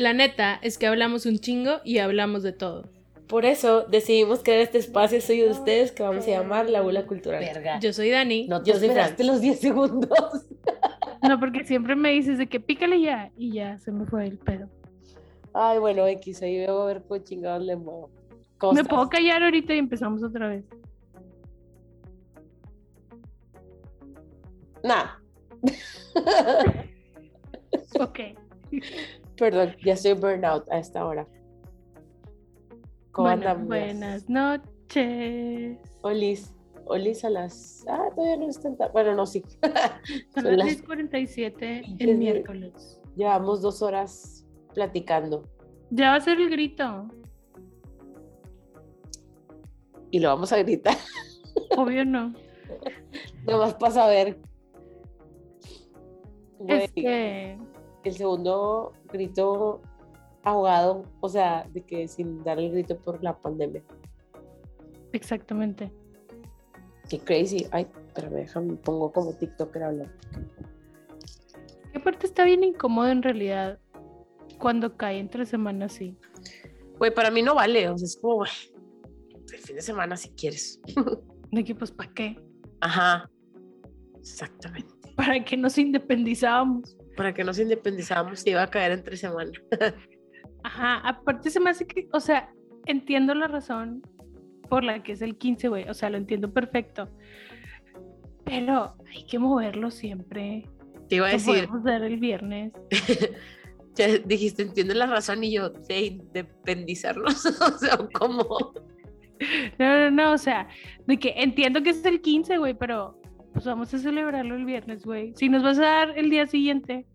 La neta es que hablamos un chingo y hablamos de todo. Por eso decidimos crear este espacio soy de ustedes que vamos a llamar La Bula Cultural. Verga. Yo soy Dani. No te Yo soy esperaste Fran. los 10 segundos. No, porque siempre me dices de que pícale ya y ya se me fue el pedo. Ay, bueno, X, ahí veo a ver cómo chingados le muevo. ¿Cómo ¿Me puedo callar ahorita y empezamos otra vez? Nah. Ok. Perdón, ya estoy burnout a esta hora. ¿Cómo Bueno, buenas noches. Olis. Olis a las. Ah, todavía no están tan. Bueno, no, sí. Son Son las las- 10:47 Pinches el de- miércoles. Llevamos dos horas platicando Ya va a ser el grito. y lo vamos a gritar. Obvio no. Nomás para saber. Este, el segundo grito ahogado, o sea, de que sin dar el grito por la pandemia. exactamente. Qué crazy. Ay, pero déjame, pongo como TikToker hablando. Y aparte está bien incómodo en realidad cuando cae entre semanas así. Güey, para mí no vale, o sea, es como, güey, el fin de semana si quieres. De que pues ¿para qué? Ajá, exactamente. Para que nos independizábamos. Para que nos independizáramos se iba a caer entre semana. Ajá, aparte se me hace que, o sea, entiendo la razón por la que es el 15, güey, o sea, lo entiendo perfecto. Pero hay que moverlo siempre. Te iba a decir, podemos dar el viernes. ya dijiste, entiendo la razón y yo, de independizarnos, o sea, ¿cómo? No, no, no, o sea, de que entiendo que es el 15, güey, pero pues vamos a celebrarlo el viernes, güey. Si nos vas a dar el día siguiente.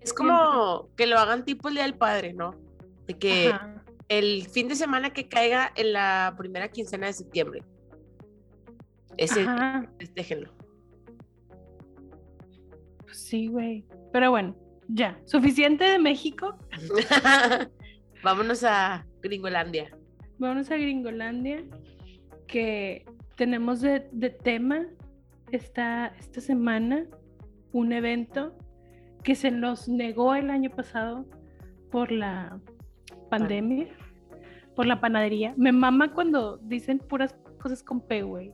Es como que lo hagan tipo el Día del Padre, ¿no? De que Ajá. el fin de semana que caiga en la primera quincena de septiembre. Ese, déjenlo. pues sí, güey. Pero bueno, ya, suficiente de México. Vámonos a Gringolandia. Vámonos a Gringolandia, que tenemos de, de tema esta, esta semana un evento que se nos negó el año pasado por la pandemia, por la panadería. Me mama cuando dicen puras cosas con P, güey.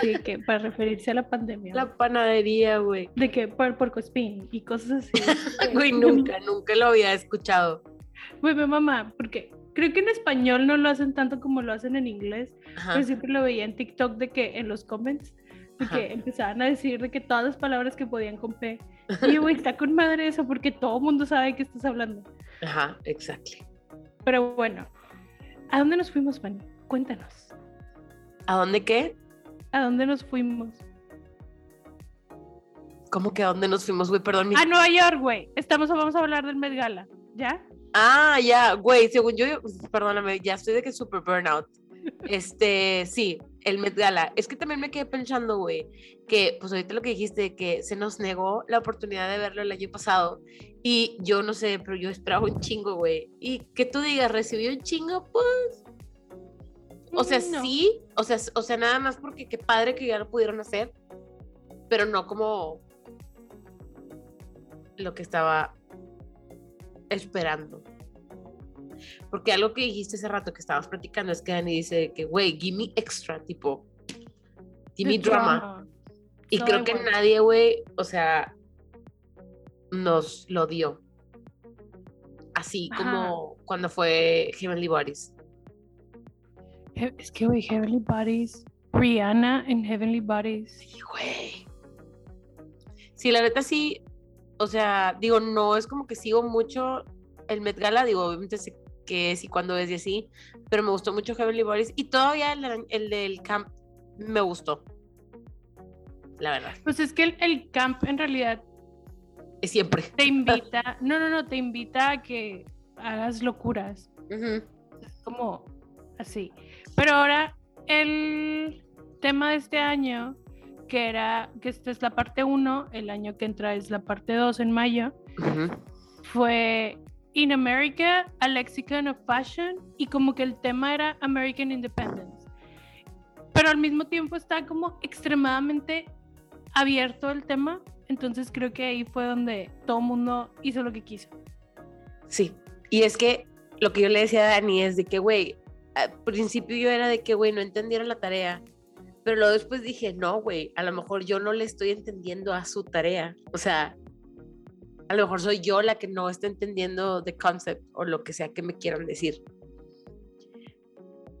Sí, que para referirse a la pandemia. güey. La panadería, güey. De que por porcoespín y cosas así. Güey, nunca, nunca lo había escuchado. Güey, me mama, porque creo que en español no lo hacen tanto como lo hacen en inglés. Ajá. Pero siempre lo veía en TikTok de que en los comments, Ajá. que empezaban a decir de que todas las palabras que podían con P. Y yo, güey, está con madre eso porque todo el mundo sabe de qué estás hablando. Ajá, exacto. Pero bueno, ¿a dónde nos fuimos, Fanny? Cuéntanos. ¿A dónde qué? ¿A dónde nos fuimos? ¿Cómo que a dónde nos fuimos, güey? Perdón. mi- A Nueva York, güey. Estamos, vamos a hablar del Met Gala. ¿Ya? Ah, ya, güey, según yo, perdóname, ya estoy de que super burnout. Este, sí, el Met Gala. Es que también me quedé pensando, güey, que pues ahorita lo que dijiste, que se nos negó la oportunidad de verlo el año pasado. Y yo no sé, pero yo esperaba un chingo, güey. Y que tú digas, recibió un chingo, pues. O sea, No. sí, o sea, o sea, nada más porque qué padre que ya lo pudieron hacer, pero no como lo que estaba esperando. Porque algo que dijiste hace rato que estabas platicando es que Dani dice que, güey, give me extra, tipo, give me drama. Y No, creo que nadie, güey, o sea, nos lo dio. Así Ajá. como cuando fue Heavenly Bodies. Es que, güey, Heavenly Bodies. Rihanna en Heavenly Bodies. Sí, güey. Sí, la neta sí, o sea, digo, no es como que sigo mucho el Met Gala, digo, obviamente sé que es y cuándo es y así, pero me gustó mucho Heavenly Bodies y todavía el, del- el del camp me gustó. La verdad, Pues es que el, el camp en realidad es siempre. te invita, no, no, no, te invita a que hagas locuras, es como así. Pero ahora el tema de este año, que era, que esta es la parte 1, el año que entra es la parte 2 en mayo, fue In America, a Lexicon of Fashion, y como que el tema era American Independence. Pero al mismo tiempo está como extremadamente abierto el tema, entonces creo que ahí fue donde todo mundo hizo lo que quiso. Sí, Y es que lo que yo le decía a Dani es de que, güey, al principio yo era de que, güey, no entendieron la tarea. Pero luego después dije, no, güey, a lo mejor yo no le estoy entendiendo a su tarea. O sea, a lo mejor soy yo la que no está entendiendo the concept o lo que sea que me quieran decir.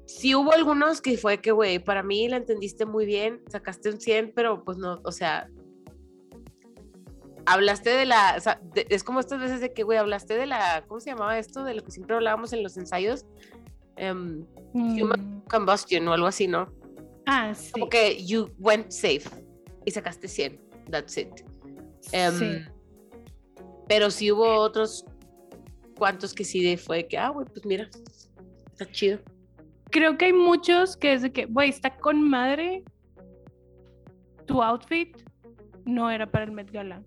Sí hubo algunos que fue que, güey, para mí la entendiste muy bien, sacaste un 100, pero pues no, o sea, hablaste de la, o sea, de- es como estas veces de que, güey, hablaste de la, ¿cómo se llamaba esto? De lo que siempre hablábamos en los ensayos, Human- Mm, combustion o algo así, ¿no? Ah, sí. Como que you went safe y sacaste 100, that's it. Em, sí. Pero sí hubo otros cuantos que sí de- fue que, ah, güey, pues mira, está chido. Creo que hay muchos que es de que, güey, está con madre. Tu outfit no era para el Met Gala.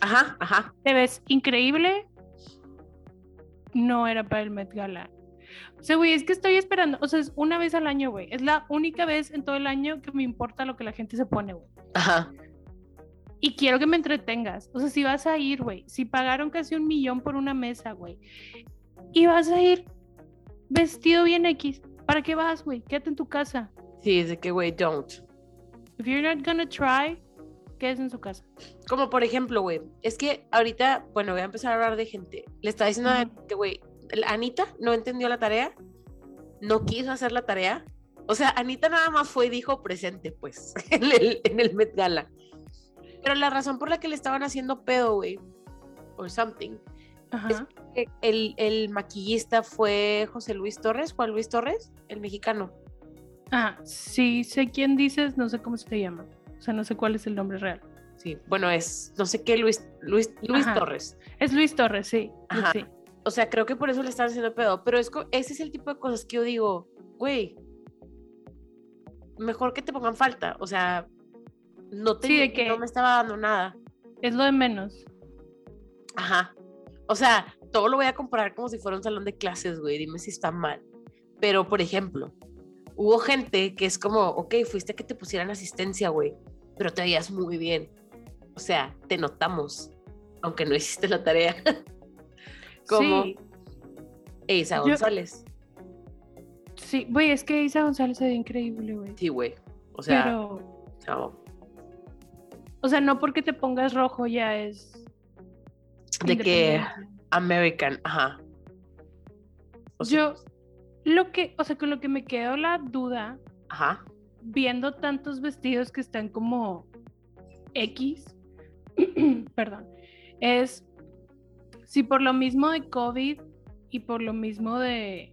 Ajá, ajá. Te ves increíble. No era para el Met Gala. O sea, güey, es que estoy esperando. O sea, es una vez al año, güey. Es la única vez en todo el año que me importa lo que la gente se pone, güey. Ajá. Y quiero que me entretengas. O sea, si vas a ir, güey. Si pagaron casi un millón por una mesa, güey. Y vas a ir vestido bien X. ¿Para qué vas, güey? Quédate en tu casa. Sí, es de que, güey, don't. If you're not gonna try, quédate en su casa. Como por ejemplo, güey, es que ahorita, bueno, voy a empezar a hablar de gente. Le estaba diciendo a Ujú. que, güey, Anita no entendió la tarea, no quiso hacer la tarea. O sea, Anita nada más fue y dijo presente, pues, en el, en el Met Gala. Pero la razón por la que le estaban haciendo pedo, güey, or something, Ajá. que el, el maquillista fue José Luis Torres, Juan Luis Torres, el mexicano. Ah, sí, sé quién dices, no sé cómo se llama. O sea, no sé cuál es el nombre real. Sí, bueno, es, no sé qué, Luis, Luis, Luis Ajá. Torres. Es Luis Torres, sí. Ajá. sí. O sea, creo que por eso le están haciendo pedo. Pero es, ese es el tipo de cosas que yo digo, güey, mejor que te pongan falta. O sea, no, te, Sí, de que- no me estaba dando nada. Es lo de menos. Ajá. O sea, todo lo voy a comparar como si fuera un salón de clases, güey. Dime si está mal. Pero, por ejemplo, hubo gente que es como, ok, fuiste a que te pusieran asistencia, güey, pero te veías muy bien. O sea, te notamos, aunque no hiciste la tarea. como Sí, Isa Yo- González. sí. Güey, es que Isa González se ve increíble, güey. Sí, güey. O sea, Pero, no. O sea, no porque te pongas rojo ya es. de que. American, ajá. O sea, Yo, lo que, o sea, con lo que me quedó la duda, Ajá. viendo tantos vestidos que están como X, perdón, es si por lo mismo de COVID y por lo mismo de,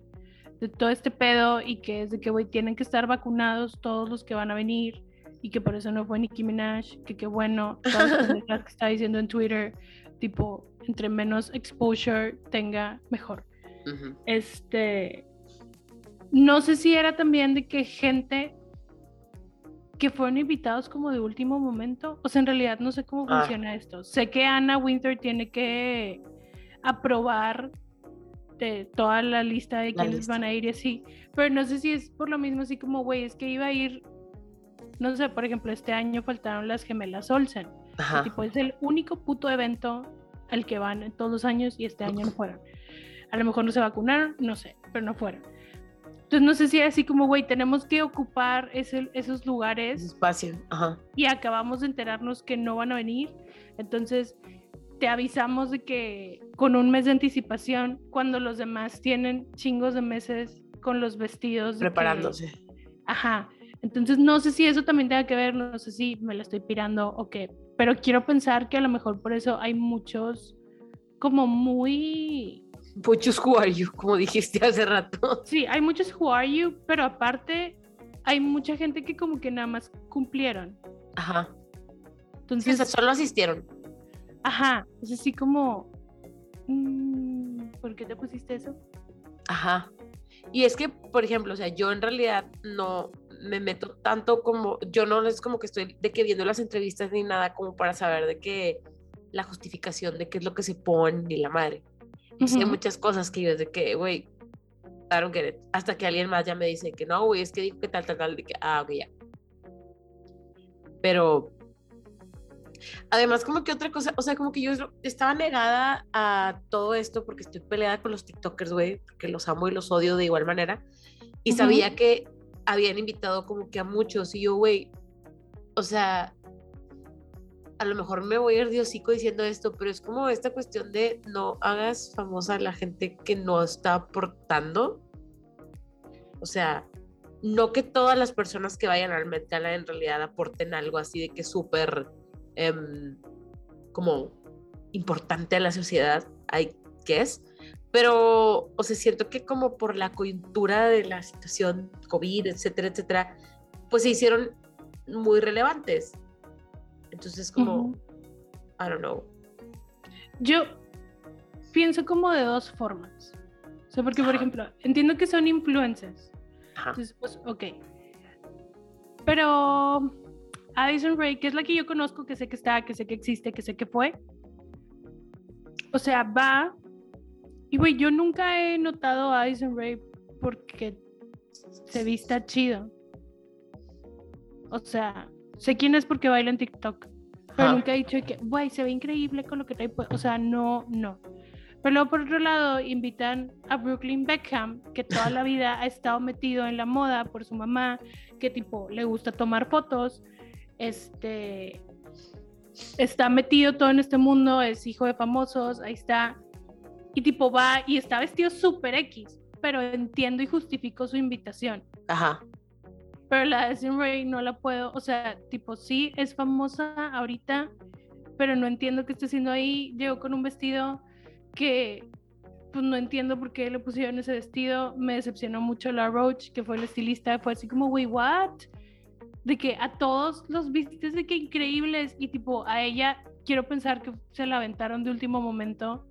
de todo este pedo y que es de que, güey, tienen que estar vacunados todos los que van a venir y que por eso no fue Nicki Minaj, que qué bueno, todas las que está diciendo en Twitter, tipo, entre menos exposure tenga, mejor. Este, no sé si era también de que gente que fueron invitados como de último momento, o sea, en realidad no sé cómo Ah. funciona esto. Sé que Anna Winter tiene que aprobar de toda la lista de La quienes lista. van a ir y así, pero no sé si es por lo mismo así como, güey, es que iba a ir, no sé, por ejemplo, este año faltaron las gemelas Olsen. Ajá. Tipo, es el único puto evento al que van todos los años y este año no fueron. A lo mejor no se vacunaron, no sé, pero no fueron. Entonces no sé si era así como, güey, tenemos que ocupar ese- esos lugares espacio. Ajá. y acabamos de enterarnos que no van a venir. Entonces te avisamos de que con un mes de anticipación, cuando los demás tienen chingos de meses con los vestidos. que- Preparándose. Ajá. Entonces no sé si eso también tenga que ver, no sé si me la estoy pirando o qué, pero quiero pensar que a lo mejor por eso hay muchos como muy... Puchus who are you, como dijiste hace rato. Sí, hay muchos who are you, pero aparte hay mucha gente que como que nada más cumplieron. Ajá. Sí, o Entonces, sea, solo asistieron. ajá, es así como... mm, ¿Por qué te pusiste eso? Ajá. Y es que, por ejemplo, o sea, yo en realidad no me meto tanto como, yo no es como que estoy de que viendo las entrevistas ni nada como para saber de que la justificación de qué es lo que se pone ni la madre. Y sí hay muchas cosas que yo es de que, güey. Hasta que alguien más ya me dice que no, güey, es que dijo que tal, tal, tal, de que, ah, ok, ya. Pero Además, como que otra cosa, o sea, como que yo estaba negada a todo esto porque estoy peleada con los TikTokers, güey, porque los amo y los odio de igual manera. Y sabía que habían invitado como que a muchos y yo, güey, o sea, a lo mejor me voy a ir diciendo esto, pero es como esta cuestión de no hagas famosa a la gente que no está aportando. O sea, no que todas las personas que vayan al Met en realidad aporten algo así de que súper em, como importante a la sociedad, hay que es, pero, o sea, siento que como por la coyuntura de la situación COVID, etcétera, etcétera, pues se hicieron muy relevantes. Entonces, como, I don't know. Yo pienso como de dos formas. O sea, porque, por ejemplo, entiendo que son influencers. Entonces, pues, ok. Pero Addison Ray, que es la que yo conozco, que sé que está, que sé que existe, que sé que fue. O sea, va. Y, güey, yo nunca he notado a Addison Ray porque se vista chido. O sea, sé quién es porque baila en TikTok. Pero nunca he dicho que, güey, se ve increíble con lo que trae. O sea, no, no. Pero luego, por otro lado, invitan a Brooklyn Beckham, que toda la vida ha estado metido en la moda por su mamá, que tipo le gusta tomar fotos. Este está metido todo en este mundo, es hijo de famosos, ahí está. Y tipo va y está vestido súper X, pero entiendo y justifico su invitación. Ajá pero la de Ray no la puedo, o sea, tipo, sí, es famosa ahorita, pero no entiendo qué está haciendo ahí. Llegó con un vestido que, pues no entiendo por qué le pusieron ese vestido. Me decepcionó mucho la Roach, que fue el estilista, fue así como, wey, what? De que a todos los vistes de que increíbles y tipo, a ella quiero pensar que se la aventaron de último momento,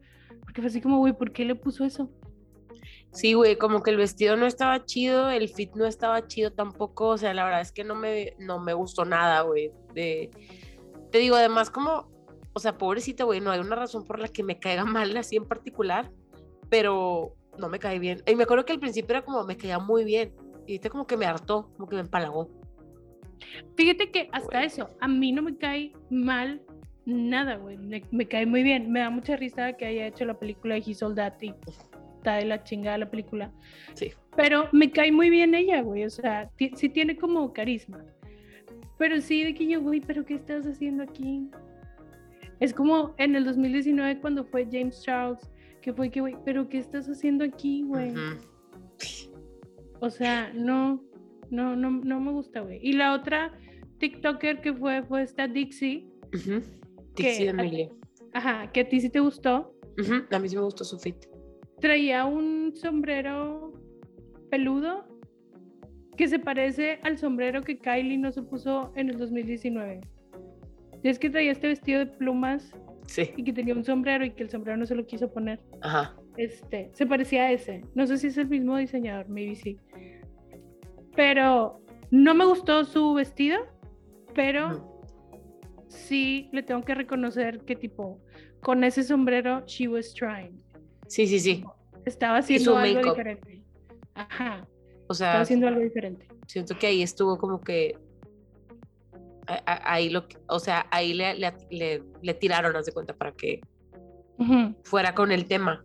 porque fue así como, güey, ¿por qué le puso eso? Sí, güey, como que el vestido no estaba chido, el fit no estaba chido tampoco, o sea, la verdad es que no me, no me gustó nada, güey. De... Te digo, además, como, o sea, pobrecita, güey, no hay una razón por la que me caiga mal así en particular, pero no me cae bien. Y me acuerdo que al principio era como, me caía muy bien, y este como que me hartó, como que me empalagó. Fíjate que hasta eso, a mí no me cae mal nada, güey, me, cae muy bien. Me da mucha risa que haya hecho la película de He Sold está de la chingada la película. Sí. Pero me cae muy bien ella, güey. O sea, sí tiene como carisma. Pero sí, de que yo, güey, ¿pero qué estás haciendo aquí? Es como en el 2019 cuando fue James Charles, que fue que, güey, ¿pero qué estás haciendo aquí, güey? O sea, no, no, no, no me gusta, güey. Y la otra TikToker que fue, fue esta Dixie. Emilia. Ajá, que a ti sí te gustó. A mí sí me gustó su fit traía un sombrero peludo que se parece al sombrero que Kylie no se puso en el 2019. Y es que traía este vestido de plumas y que tenía un sombrero y que el sombrero no se lo quiso poner. Ajá. Este, se parecía a ese. No sé si es el mismo diseñador, maybe sí. Pero no me gustó su vestido, pero sí le tengo que reconocer que tipo, con ese sombrero, she was trying. Sí, sí, sí. Estaba haciendo algo diferente. Ajá. O sea, estaba haciendo algo diferente. Siento que ahí estuvo como que ahí lo o sea, ahí le, le, le, tiraron, haz de cuenta, para que fuera con el tema.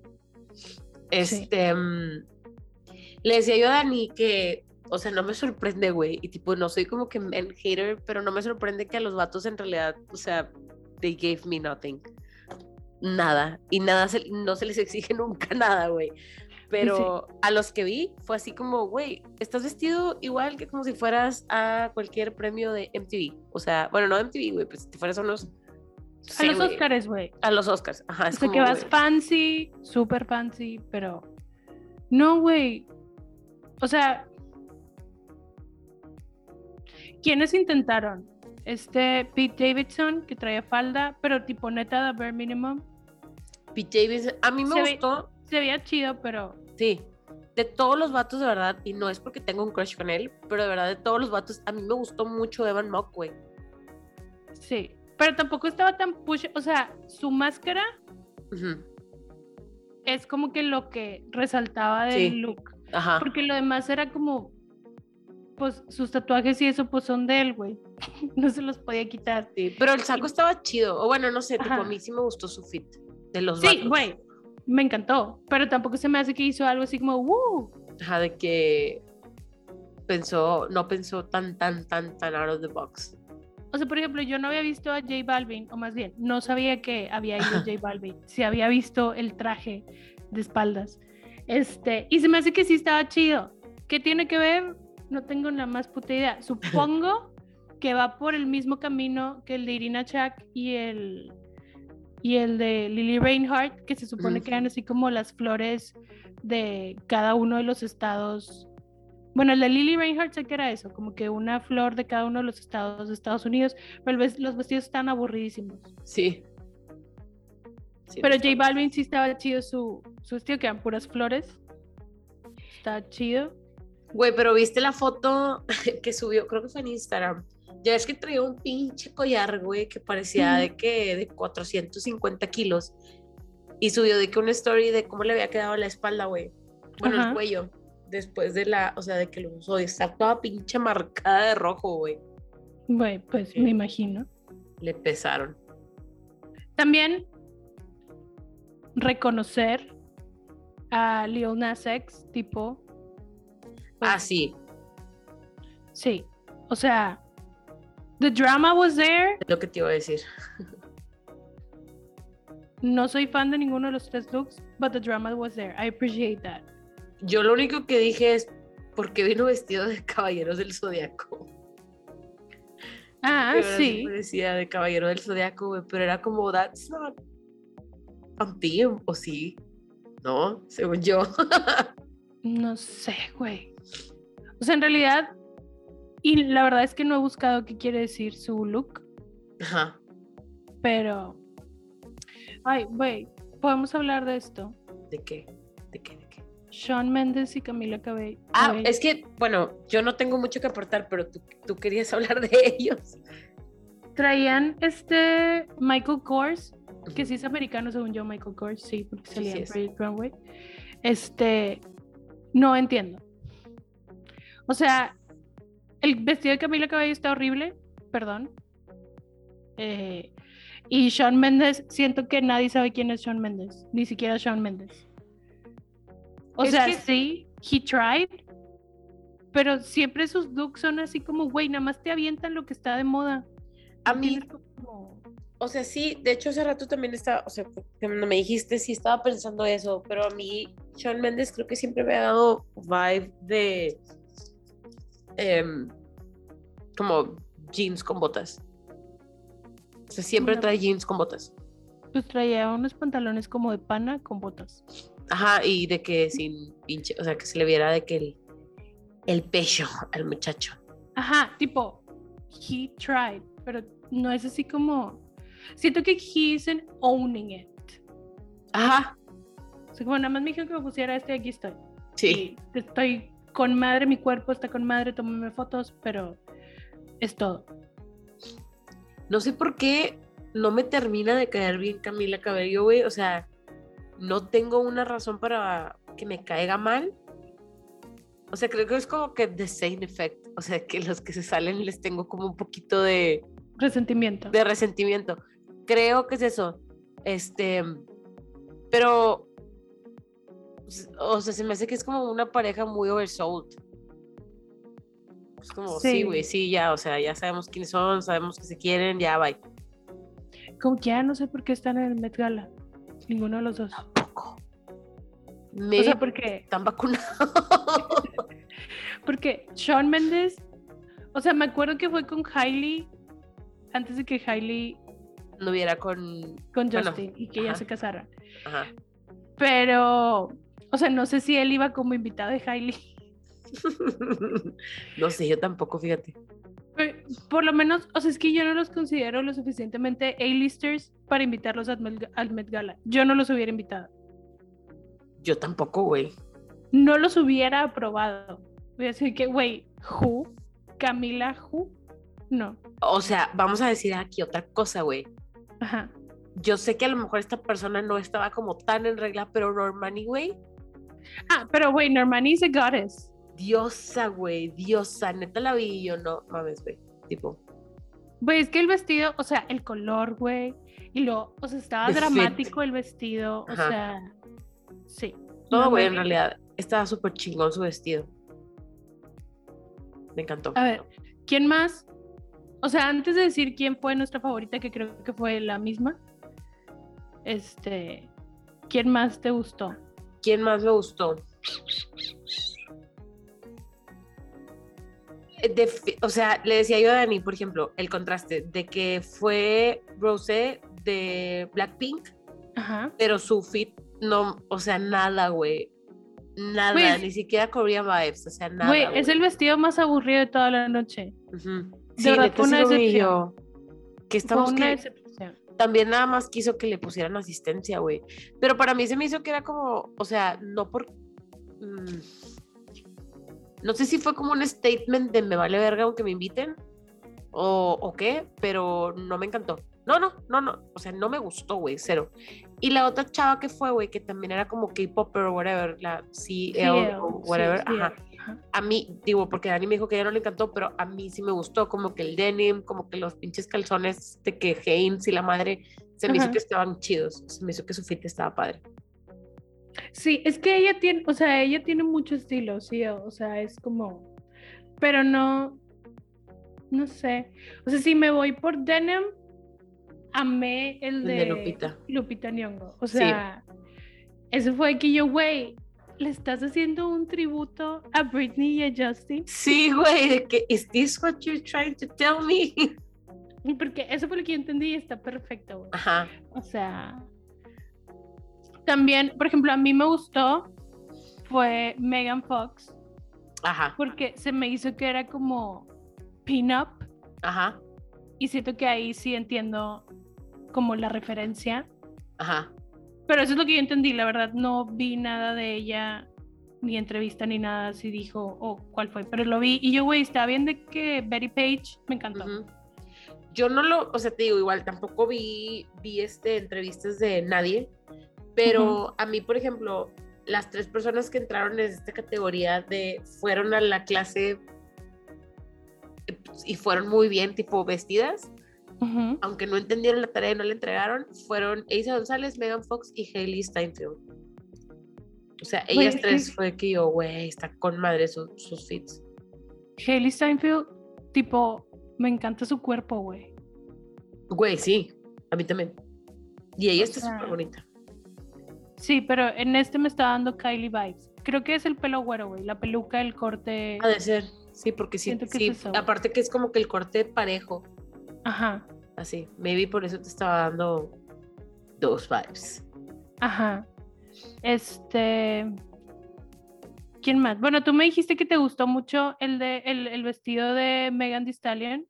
Este, mm, le decía yo a Dani que, o sea, no me sorprende, güey, y tipo, no soy como que men hater, pero no me sorprende que a los vatos en realidad, o sea, they gave me nothing nada y nada no se les exige nunca nada, güey. Pero a los que vi fue así como, güey, estás vestido igual que como si fueras a cualquier premio de MTV. O sea, bueno, no MTV, güey, pues si te fueras a unos... a los Oscars, güey. A los Oscars, ajá. Es que vas fancy, súper fancy, pero... No, güey. O sea... ¿Quiénes intentaron? Este Pete Davidson, que traía falda, pero tipo neta de bare minimum. Pete Davidson, a mí me gustó. se veía chido, pero. Sí. De todos los vatos, de verdad, y no es porque tengo un crush con él, pero de verdad, de todos los vatos, a mí me gustó mucho Evan Mock, güey. Sí. Pero tampoco estaba tan push. O sea, su máscara es como que lo que resaltaba del look. Ajá. Porque lo demás era como pues sus tatuajes y eso pues son de él, güey. no se los podía quitar. Sí, pero el saco estaba chido. O bueno, no sé, tipo, Ajá. a mí sí me gustó su fit de los Sí, güey, me encantó, pero tampoco se me hace que hizo algo así como, ¡uh! Ajá, de que pensó, no pensó tan, tan, tan, tan out of the box. O sea, por ejemplo, yo no había visto a J Balvin, o más bien, no sabía que había ido J Balvin. Si había visto el traje de espaldas. Este, y se me hace que sí estaba chido. ¿Qué tiene que ver? No tengo la más puta idea. Supongo que va por el mismo camino que el de Irina Shayk y el y el de Lily Reinhardt, que se supone que eran así como las flores de cada uno de los estados. Bueno, el de Lily Reinhardt sé que era eso, como que una flor de cada uno de los estados de Estados Unidos, pero el los vestidos están aburridísimos. Sí. Sí, Pero J Balvin sí estaba chido su, su vestido, que eran puras flores. Está chido. Güey, pero viste la foto que subió, creo que fue en Instagram. Ya es que traía un pinche collar, güey, que parecía de que de 450 kilos. Y subió de que una story de cómo le había quedado la espalda, güey. Bueno, Ajá. el cuello. Después de la, o sea, de que lo usó. Y está toda pinche marcada de rojo, güey. Güey, pues Sí. me imagino. Le pesaron. También reconocer a Lil Nas X, tipo, Ah, sí. sí. O sea, the drama was there. Es lo que te iba a decir. No soy fan de ninguno de los tres looks, but the drama was there. I appreciate that. Yo lo único que dije es, ¿por qué vino vestido de caballeros del zodiaco? Ah, sí. parecía de caballero del zodiaco, pero era como, that's not on theme, o sí, ¿no? Según yo. No sé, güey. O sea, en realidad, y la verdad es que no he buscado qué quiere decir su look, Ajá. pero. Ay, güey, podemos hablar de esto. ¿De qué? ¿De qué? ¿De qué? Sean Mendes y Camila Cabello. Ah, es que, bueno, yo no tengo mucho que aportar, pero tú, tú querías hablar de ellos. Traían este Michael Kors, que sí es americano según yo, Michael Kors, sí, porque Sí, salía sí en es. Project Runway. Este, no entiendo. O sea, el vestido de Camila Cabello está horrible, perdón. Eh, y Sean Mendes, siento que nadie sabe quién es Sean Mendes, ni siquiera Sean Mendes. O Es sea, que- sí, he tried, pero siempre sus looks son así como, güey, nada más te avientan lo que está de moda. A No mí, como- o sea, sí, de hecho hace rato también estaba, o sea, cuando me dijiste, sí estaba pensando eso, pero a mí, Shawn Mendes creo que siempre me ha dado vibe de, em, como jeans con botas. O sea, siempre trae jeans con botas. Pues traía unos pantalones como de pana con botas. Ajá, y de que sin pinche, o sea, que se le viera de que el, el pecho al muchacho. Ajá, tipo, he tried, pero no es así como. Siento que he isn't owning it. Ajá, O sea, como nada más me dijeron que me pusiera este y aquí estoy. sí. Y estoy con madre, mi cuerpo está con madre, tómame fotos, pero es todo. No sé por qué no me termina de caer bien Camila Cabello, güey. O sea, no tengo una razón para que me caiga mal. O sea, creo que es como que the same effect. O sea, que los que se salen les tengo como un poquito de, Resentimiento. de resentimiento. Creo que es eso. Este, pero, o sea, se me hace que es como una pareja muy oversold. Es como, sí, güey, sí, ya, o sea, ya sabemos quiénes son, sabemos que se quieren, ya, bye. Como que ya no sé por qué están en el Met Gala. Ninguno de los dos. Tampoco. O sea, porque, están vacunados. porque Sean Mendes, o sea, me acuerdo que fue con Hailey antes de que Hailey no hubiera con. con Bueno, Justin y que ya se casaran. Ajá. Pero, o sea, no sé si él iba como invitado de Hailey. no sé, yo tampoco, fíjate. Pero, Por lo menos, o sea, es que yo no los considero lo suficientemente A-listers para invitarlos al Met, al Met Gala. Yo no los hubiera invitado. Yo tampoco, güey. No los hubiera aprobado. Voy a decir que, güey, who? Camila, who? No. O sea, vamos a decir aquí otra cosa, güey. Ajá. Yo sé que a lo mejor esta persona no estaba como tan en regla, pero Normani, güey, Ah, pero güey, Normani is a goddess. diosa, güey, diosa. Neta la vi y yo no mames, güey. Tipo, Güey, es que el vestido, o sea, el color, güey. Y lo, o sea, estaba The fit. dramático el vestido. O sea, sí. todo, No güey, en realidad estaba súper chingón su vestido. Me encantó. A ver, ¿quién más? O sea, antes de decir quién fue nuestra favorita, que creo que fue la misma. Este, ¿quién más te gustó? ¿Quién más me gustó? Eh, de o sea, le decía yo a Dani, por ejemplo, el contraste de que fue Rosé de Blackpink, Ajá. pero su fit no, o sea, nada, güey. Nada, ni siquiera Korean vibes, o sea, nada. Güey, es el vestido más aburrido de toda la noche. Ujú. de Sí, verdad, fue una decepción. yo. Que estamos Fue una que- decepción. También nada más quiso que le pusieran asistencia, güey. Pero para mí se me hizo que era como, o sea, no por... mm, no sé si fue como un statement de me vale verga aunque me inviten o, o qué, pero no me encantó. No, no, no, no, o sea, no me gustó, güey, cero. Y la otra chava que fue, güey, que también era como K-Popper o whatever, la Sí, o sí, whatever, sí, ajá. Ajá. A mí, digo, porque Dani me dijo que a ella no le encantó, pero a mí sí me gustó, como que el denim, como que los pinches calzones de que Hanes y la madre, se me hizo que estaban chidos, se me hizo que su fit estaba padre. Sí, es que ella tiene, o sea, ella tiene mucho estilo, sí, o sea, es como, pero no, no sé, o sea, si me voy por denim, amé el El de, de Lupita. Lupita Nyong'o, o Sí. sea, eso fue que yo, güey, le estás haciendo un tributo a Britney y a Justin, Sí, güey, de que, ¿is this what you're trying to tell me? porque eso fue lo que yo entendí y está perfecto, güey. Ajá, O sea, también, por ejemplo, a mí me gustó fue Megan Fox. ajá, porque se me hizo que era como pin-up ajá, y siento que ahí sí entiendo como la referencia, ajá. Pero eso es lo que yo entendí, la verdad no vi nada de ella, ni entrevista ni nada, si dijo o cuál fue, pero lo vi y yo, güey, estaba bien de que Betty Page me encantó. Yo no lo, o sea, te digo, igual tampoco vi, vi este, entrevistas de nadie, pero a mí, por ejemplo, las tres personas que entraron en esta categoría de fueron a la clase eh, y fueron muy bien, tipo vestidas, Aunque no entendieron la tarea y no la entregaron, fueron Isa González, Megan Fox y Hailey Steinfeld. O sea, ellas es tres fue que yo, güey, está con madre su- sus fits. Hailey Steinfeld, tipo, me encanta su cuerpo, güey. Güey, sí, a mí también. Y ella O está súper bonita. Sí, pero en este me está dando Kylie vibes. Creo que es el pelo güero, güey, la peluca, el corte. Ha de ser, sí, porque sí, Siento que sí, es aparte que es como que el corte parejo, Ajá. así. Maybe por eso te estaba dando dos vibes. Ajá. Este. ¿Quién más? Bueno, tú me dijiste que te gustó mucho el de el, el vestido de Megan Thee Stallion.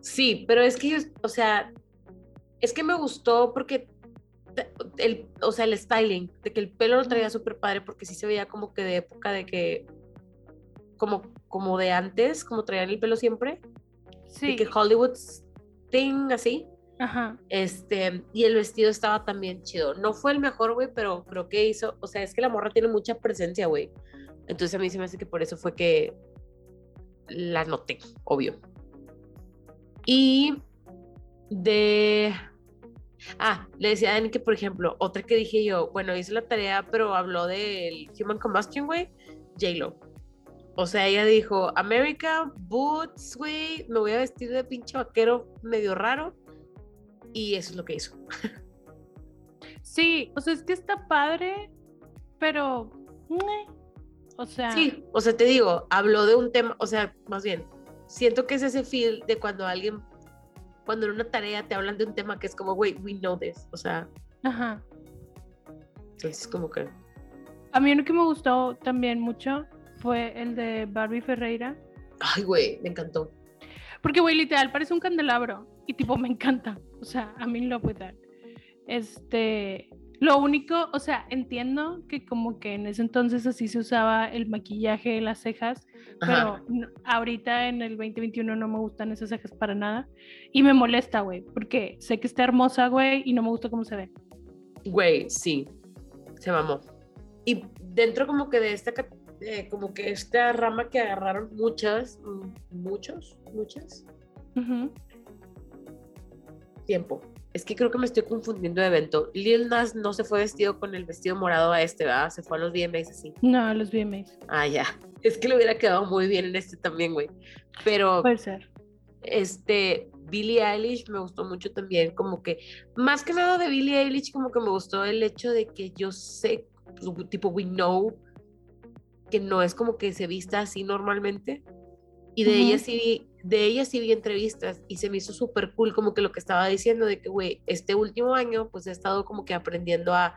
Sí, pero es que yo, o sea, es que me gustó porque el, o sea, el styling, de que el pelo lo traía súper padre porque sí se veía como que de época de que, como, como de antes, como traían el pelo siempre, Sí. de que Hollywood thing así. Ajá. Este, y el vestido estaba también chido. No fue el mejor, güey, pero creo que hizo, o sea, es que la morra tiene mucha presencia, güey. Entonces a mí se me hace que por eso fue que la noté, obvio. Y de... Ah, le decía a Dani que, por ejemplo, otra que dije yo, bueno, hizo la tarea, pero habló del Human Combustion, güey, J-Lo. O sea, ella dijo, America, boots, güey, me voy a vestir de pinche vaquero medio raro. Y eso es lo que hizo. Sí, o sea, es que está padre, pero. O sea. Sí, o sea, te digo, habló de un tema, o sea, más bien, siento que es ese feel de cuando alguien, cuando en una tarea te hablan de un tema que es como, güey, we know this, o sea, Ajá. entonces como que, A mí uno que me gustó también mucho fue el de Barbie Ferreira. ay, güey, me encantó. Porque, güey, literal, parece un candelabro. Y tipo, me encanta. O sea, a mí lo with that. Este. Lo único, o sea, entiendo que como que en ese entonces así se usaba el maquillaje, las cejas, Ajá. pero ahorita en el 2021 no me gustan esas cejas para nada. Y me molesta, güey, porque sé que está hermosa, güey, y no me gusta cómo se ve. Güey, sí, se mamó. Y dentro como que de esta, eh, como que esta rama que agarraron muchas, mm, muchos, muchas, tiempo. Es que creo que me estoy confundiendo de evento. Lil Nas no se fue vestido con el vestido morado a este, ¿verdad? Se fue a los VMAs así. No, los VMAs. Ah, ya. Es que le hubiera quedado muy bien en este también, güey. Pero Puede ser. este, Billie Eilish me gustó mucho también, como que, más que nada de Billie Eilish, como que me gustó el hecho de que yo sé, pues, tipo, we know que no es como que se vista así normalmente. Y de ella sí, de ella sí vi entrevistas y se me hizo súper cool como que lo que estaba diciendo de que, güey, este último año pues he estado como que aprendiendo a,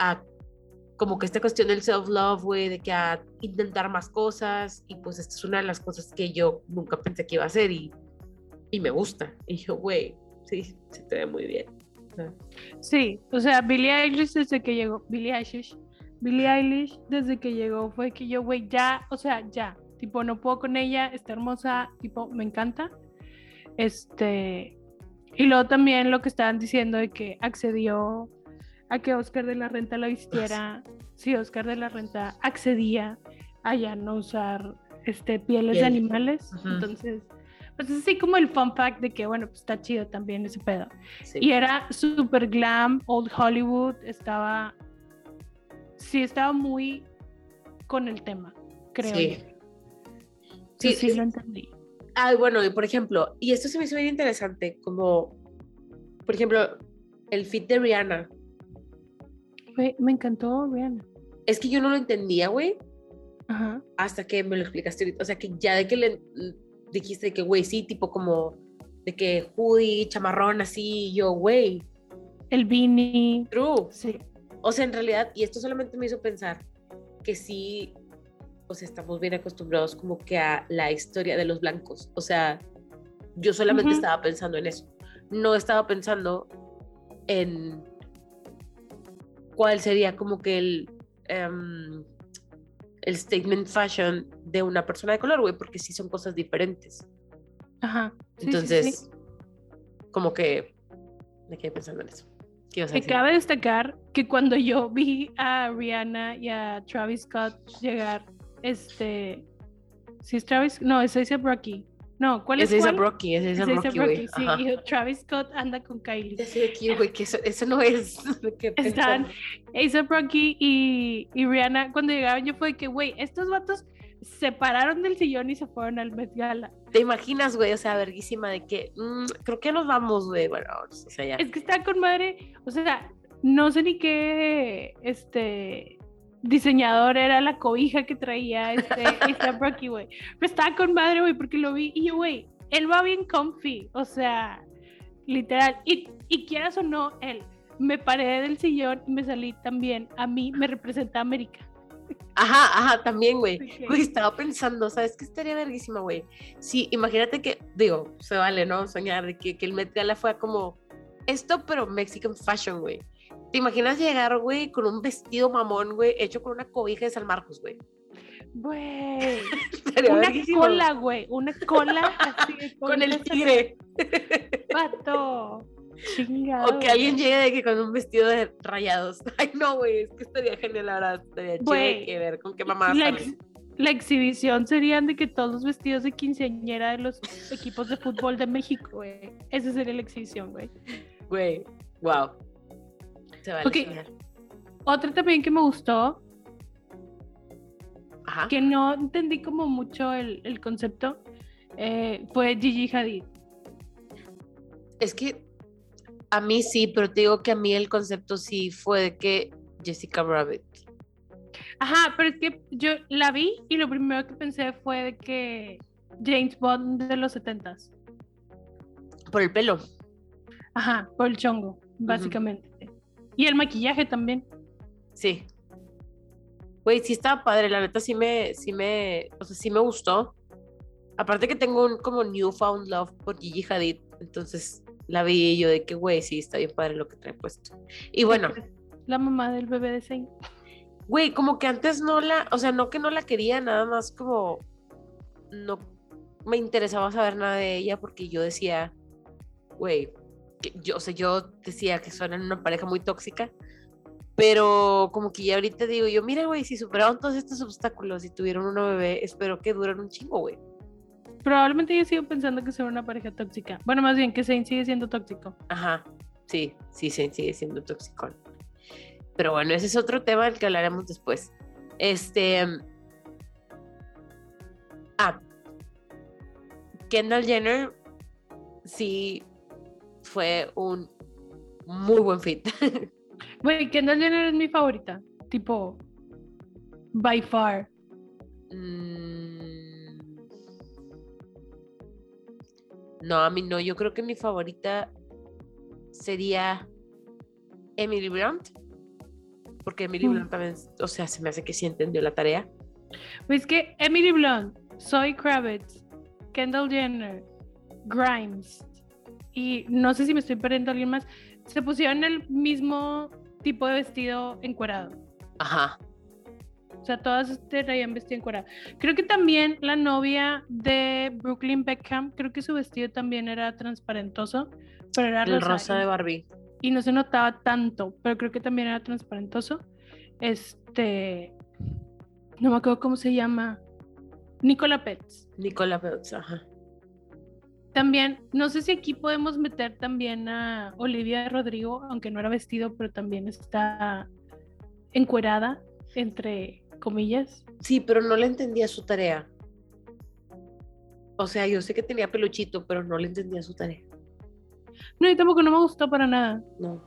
a como que esta cuestión del self-love, güey, de que a intentar más cosas y pues esta es una de las cosas que yo nunca pensé que iba a hacer y, y me gusta. Y yo, güey, sí, se te ve muy bien. Sí, o sea, Billie Eilish desde que llegó, Billie Eilish, Billie Eilish desde que llegó fue que yo, güey, ya, o sea, ya, tipo, no puedo con ella, está hermosa, tipo, me encanta. Este, y luego también lo que estaban diciendo de que accedió a que Oscar de la Renta la vistiera, sí, Oscar de la Renta accedía a ya no usar este, pieles de animales, entonces, pues es así como el fun fact de que, bueno, pues está chido también ese pedo. sí. Y era super glam, old Hollywood, estaba, sí, estaba muy con el tema, creo. Sí. Sí, Sí, sí, lo entendí. Ay, bueno, y por ejemplo, y esto se me hizo bien interesante, como, por ejemplo, el fit de Rihanna. Güey, me encantó, Rihanna. Es que yo no lo entendía, güey, Ajá. hasta que me lo explicaste ahorita. O sea, que ya de que le dijiste que, güey, sí, tipo como de que hoodie, chamarrón, así, yo, güey, El beanie, true. sí. O sea, en realidad, y esto solamente me hizo pensar que sí, o sea, estamos bien acostumbrados como que a la historia de los blancos. O sea, yo solamente estaba pensando en eso. No estaba pensando en cuál sería como que el, em, el statement fashion de una persona de color, güey, porque sí son cosas diferentes. Ajá. sí, sí, sí. Entonces, como que me quedé pensando en eso. ¿Qué ibas a Me decir? cabe destacar que cuando yo vi a Rihanna y a Travis Scott llegar, este, si es Travis, no, es A$AP Rocky. No, ¿cuál es es? Brocky, ese es Brocky, güey. Rocky, sí, Ajá. y Travis Scott anda con Kylie. Ya sé de aquí, güey, que eso, eso no es que Están. A$AP Rocky y, y Rihanna cuando llegaron yo fue que, güey, estos vatos se pararon del sillón y se fueron al Met Gala. ¿Te imaginas, güey? O sea, verguísima de que mm, creo que nos vamos, güey. Bueno, o sea, ya. Es que está con madre, o sea, no sé ni qué, este, diseñador era la cobija que traía este A$AP Rocky, güey. Pero estaba con madre, güey, porque lo vi y yo, güey, él va bien comfy, o sea, literal. Y, y quieras o no, él, me paré del sillón y me salí también. A mí me representa América. Ajá, ajá, también, güey. Güey, estaba pensando, ¿sabes qué estaría verguísima, güey? Sí, imagínate que, digo, se vale, ¿no? Soñar de que, que el Met Gala fue como esto, pero Mexican fashion, güey. ¿Te imaginas llegar, güey, con un vestido mamón, güey, hecho con una cobija de San Marcos, güey? Güey, una cola, güey, una cola así de Con el tigre. Pato. Chingado. O que alguien llegue de que con un vestido de rayados. Ay, no, güey, es que estaría genial, verdad. Estaría Güey, que ver con qué mamá la, ex- la exhibición serían de que todos los vestidos de quinceañera de los equipos de fútbol de México, güey. Esa sería la exhibición, güey. Güey, wow. Se vale Ok. soñar. Otra también que me gustó, Ajá. que no entendí como mucho el, el concepto, eh, fue Gigi Hadid. Es que a mí sí, pero te digo que a mí el concepto sí fue de que Jessica Rabbit. Ajá, pero es que yo la vi y lo primero que pensé fue de que James Bond de los setentas. Por el pelo. Ajá, por el chongo, básicamente. Y el maquillaje también. Sí. Güey, sí estaba padre, la neta sí me, sí me, o sea, sí me gustó. Aparte que tengo un como newfound love por Gigi Hadid, entonces la vi y yo de que, güey, sí, está bien padre lo que trae puesto. Y bueno, La mamá del bebé de Zayn. güey, como que antes no la, o sea, no que no la quería, nada más como no me interesaba saber nada de ella porque yo decía, güey, yo, o sea, yo decía que son una pareja muy tóxica Pero como que ya ahorita digo yo, mira, güey, si superaron todos estos obstáculos y tuvieron una bebé, espero que duren un chingo, güey. Probablemente yo sigo pensando que son una pareja tóxica. Bueno, más bien que Zane sigue siendo tóxico. Ajá, sí, sí, sí, sigue siendo tóxico. Pero bueno, ese es otro tema del que hablaremos después. Este. Ah. Kendall Jenner sí fue un muy buen fit. Güey, Kendall Jenner es mi favorita. Tipo, by far. Mm. No, a mí no. Yo creo que mi favorita sería Emily Blunt. Porque Emily Mm. Blunt también, o sea, se me hace que sí entendió la tarea. Pues que Emily Blunt, Zoe Kravitz, Kendall Jenner, Grimes y no sé si me estoy perdiendo a alguien más, se pusieron el mismo tipo de vestido encuerado. Ajá. O sea, todas traían vestido encuerado. Creo que también la novia de Brooklyn Beckham, creo que su vestido también era transparentoso, pero era El rosa, de Barbie. y no se notaba tanto, pero creo que también era transparentoso. Este, no me acuerdo cómo se llama, Nicola Petz. Nicola Peltz, ajá. También, no sé si aquí podemos meter también a Olivia Rodrigo, aunque no era vestido, pero también está encuerada, entre comillas. Sí, pero no le entendía su tarea. O sea, yo sé que tenía peluchito, pero no le entendía su tarea. No, y tampoco no me gustó para nada. No.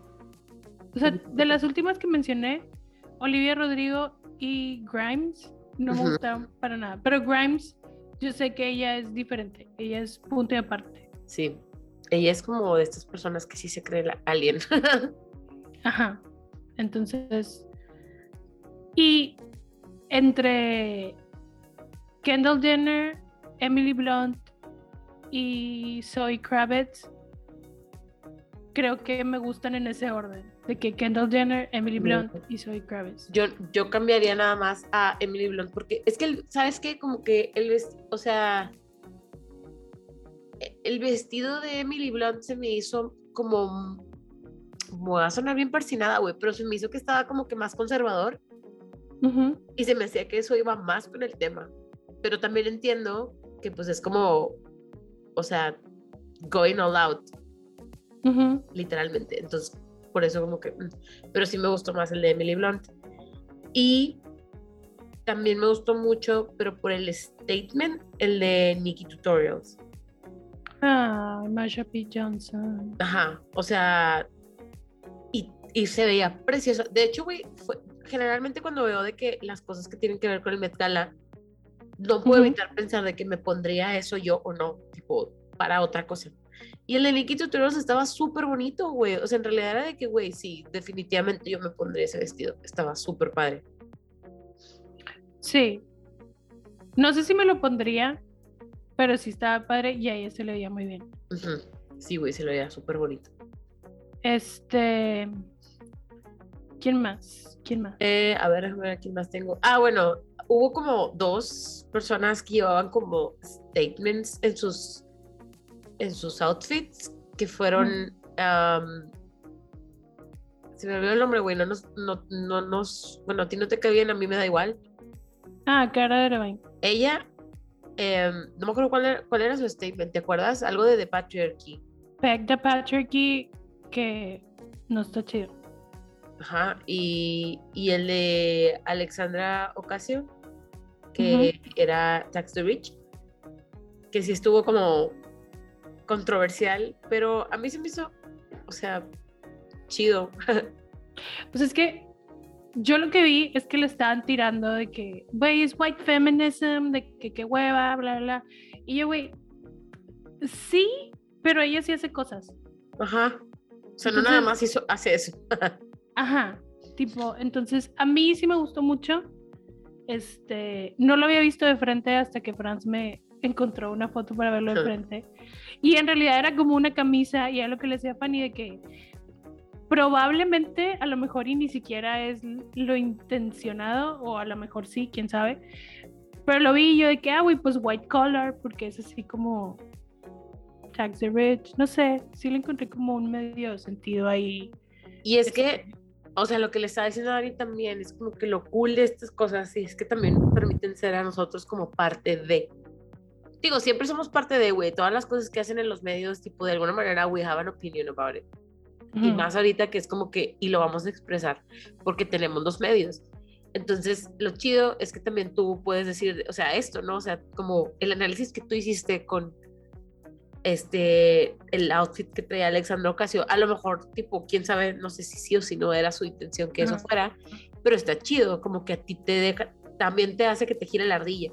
O sea, de las últimas que mencioné, Olivia Rodrigo y Grimes no me gustaron para nada. Pero Grimes, yo sé que ella es diferente. Ella es punto y aparte. Sí. Ella es como de estas personas que sí se cree la alien. Ajá. Entonces. Y entre Kendall Jenner, Emily Blunt y Zoe Kravitz, creo que me gustan en ese orden. De que Kendall Jenner, Emily Blunt y Zoe Kravitz. yo, yo cambiaría nada más a Emily Blunt porque es que, ¿sabes qué? Como que el vestido, o sea, el vestido de Emily Blunt se me hizo como, me va a sonar bien persinada, güey, pero se me hizo que estaba como que más conservador Y se me hacía que eso iba más con el tema. Pero también entiendo que pues es como, o sea, going all out, literalmente. Entonces, por eso como que, mm, pero sí me gustó más el de Emily Blunt. Y también me gustó mucho, pero por el statement, el de Nikki Tutorials. Ah, Marsha P. Johnson. Ajá, o sea, y, y se veía preciosa. De hecho, güey, fue, generalmente cuando veo de que las cosas que tienen que ver con el Met Gala, no puedo evitar pensar de que me pondría eso yo o no, tipo, para otra cosa. Y el de Nikki Tutorials estaba súper bonito, güey. O sea, en realidad era de que, güey, sí, definitivamente yo me pondría ese vestido. Estaba súper padre. Sí. No sé si me lo pondría, pero sí estaba padre y a ella se le veía muy bien. Sí, güey, se lo veía súper bonito. Este. ¿Quién más? ¿Quién más? Eh, a ver, a ver, ¿quién más tengo? Ah, bueno, hubo como dos personas que llevaban como statements en sus, en sus outfits, que fueron... am, se me olvidó el nombre, güey, no nos, no, no nos... Bueno, a ti no te cae bien, a mí me da igual. Ah, Cara Delevingne. Ella, em, no me acuerdo cuál era, cuál era su statement, ¿te acuerdas? Algo de The Patriarchy. Peg the Patriarchy, que no está chido. Ajá, y, y el de Alexandra Ocasio, que era Tax the Rich, que sí estuvo como controversial, pero a mí se me hizo, o sea, chido. Pues es que yo lo que vi es que le estaban tirando de que, güey, es white feminism, de que qué hueva, bla, bla. Y yo, güey, sí, pero ella sí hace cosas. Ajá. O sea, no nada más hizo, hace eso. Ajá, tipo, entonces a mí sí me gustó mucho. Este, no lo había visto de frente hasta que Franz me encontró una foto para verlo de frente. Y en realidad era como una camisa y era lo que le decía a Fanny de que probablemente a lo mejor y ni siquiera es lo intencionado o a lo mejor sí, quién sabe. Pero lo vi yo de que, ah, güey, pues white collar, porque es así como tax the rich, no sé, sí le encontré como un medio sentido ahí. Y es que o sea, lo que le estaba diciendo a Ari también es como que lo cool de estas cosas y es que también nos permiten ser a nosotros como parte de. Digo, siempre somos parte de, güey, todas las cosas que hacen en los medios, tipo, de alguna manera, we have an opinion about it. Y Ujú. más ahorita que es como que, y lo vamos a expresar, porque tenemos los medios. Entonces, lo chido es que también tú puedes decir, o sea, esto, ¿no? O sea, como el análisis que tú hiciste con este, el outfit que traía Alexandra Ocasio, a lo mejor, tipo, quién sabe, no sé si sí o si no era su intención que eso fuera, pero está chido, como que a ti te deja, también te hace que te gire la ardilla,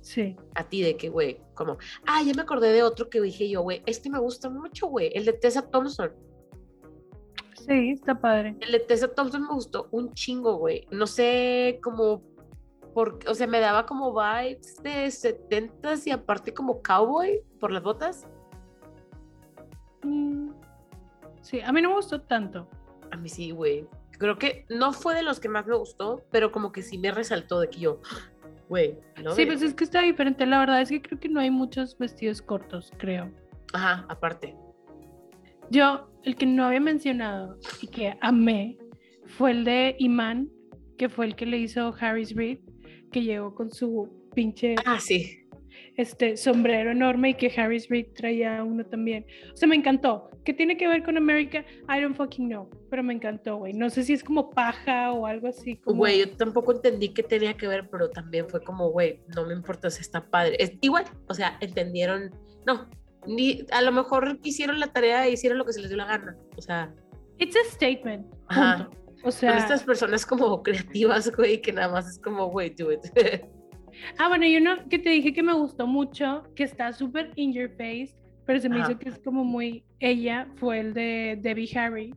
Sí. a ti de que, güey, como, ah, ya me acordé de otro que dije yo, güey, este me gusta mucho, güey, el de Tessa Thompson. Sí, está padre. El de Tessa Thompson me gustó un chingo, güey. No sé cómo, por, o sea, me daba como vibes de 70s y aparte como cowboy por las botas. Mm, Sí, a mí no me gustó tanto. A mí sí, güey. Creo que no fue de los que más me gustó, pero como que sí me resaltó de que yo, güey, ¿no? Sí, pues es que está diferente. La verdad es que creo que no hay muchos vestidos cortos, creo. Ajá, aparte. Yo, el que no había mencionado y que amé fue el de Iman, que fue el que le hizo Harris Reid, que llegó con su pinche Ah, sí. este sombrero enorme y que Harris Reid traía uno también. O sea, me encantó. ¿Qué tiene que ver con América? I don't fucking know, pero me encantó, güey. No sé si es como paja o algo así. Como... Güey, yo tampoco entendí qué tenía que ver, pero también fue como, güey, no me importa si está padre. Es igual, o sea, entendieron, no, ni, a lo mejor hicieron la tarea e hicieron lo que se les dio la gana. O sea, It's a statement. Ajá. O sea, estas personas como creativas, güey, que nada más es como, güey, do it. ah, bueno, y uno que te dije que me gustó mucho, que está súper in your face, pero se me Ajá. hizo que es como muy ella, fue el de Debbie Harry,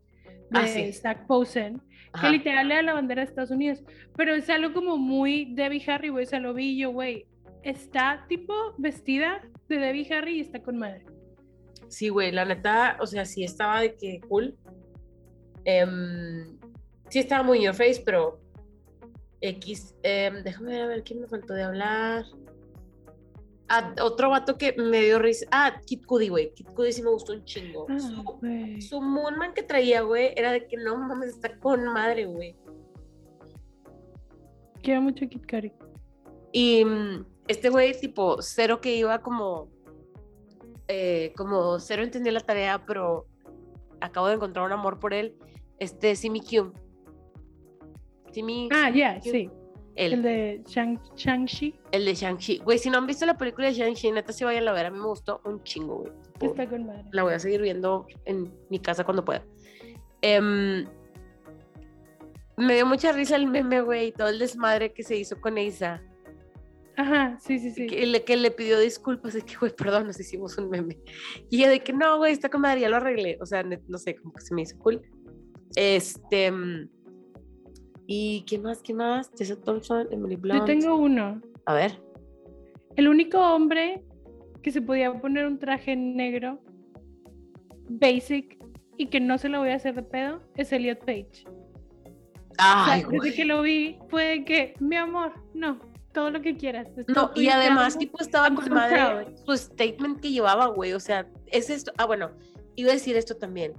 de Ah, sí. Zach Posen, Ajá. que literal le da la bandera de Estados Unidos, pero es algo como muy Debbie Harry, güey, o sea, lo vi yo, güey, está tipo vestida de Debbie Harry y está con madre. Sí, güey, la neta, o sea, sí estaba de que cool. Em, sí estaba muy in your face, pero X, em, déjame ver a ver quién me faltó de hablar. Ah, otro vato que me dio risa. Ah, Kid Cudi, güey. Kid Cudi sí me gustó un chingo. Ah, Su, su Moonman que traía, güey, era de que no mames, está con madre, güey. Quiero mucho a Kit Cudi. Y mm, este güey, tipo, cero que iba como. eh, como cero entendía la tarea, pero acabo de encontrar un amor por él. Este, Simi Q. Simi. Ah, ya, Q, sí, él, el de Shang- Shang-Chi, el de Shang-Chi. Güey, si no han visto la película de Shang-Chi, neta, sí vayan a ver. A mí me gustó un chingo, güey. Está con madre. La voy a seguir viendo en mi casa cuando pueda. Em, me dio mucha risa el meme, güey, todo el desmadre que se hizo con Isa. Ajá, sí, sí, sí. que, le, que le pidió disculpas de que, güey, perdón, nos hicimos un meme. Y ella de que, no, güey, está con madre, ya lo arreglé. O sea, no sé, como que se me hizo cool. Este. ¿Y qué más? ¿Qué más? Tessa Thompson, Emily Yo Blunt. tengo uno. A ver. El único hombre que se podía poner un traje negro, basic, y que no se lo voy a hacer de pedo, es Elliot Page. O sea, Ay, desde güey. que lo vi fue que, mi amor, no, todo lo que quieras. No, y además, amo". tipo, estaba con madre su statement que llevaba, güey. O sea, es esto. Ah, bueno, iba a decir esto también.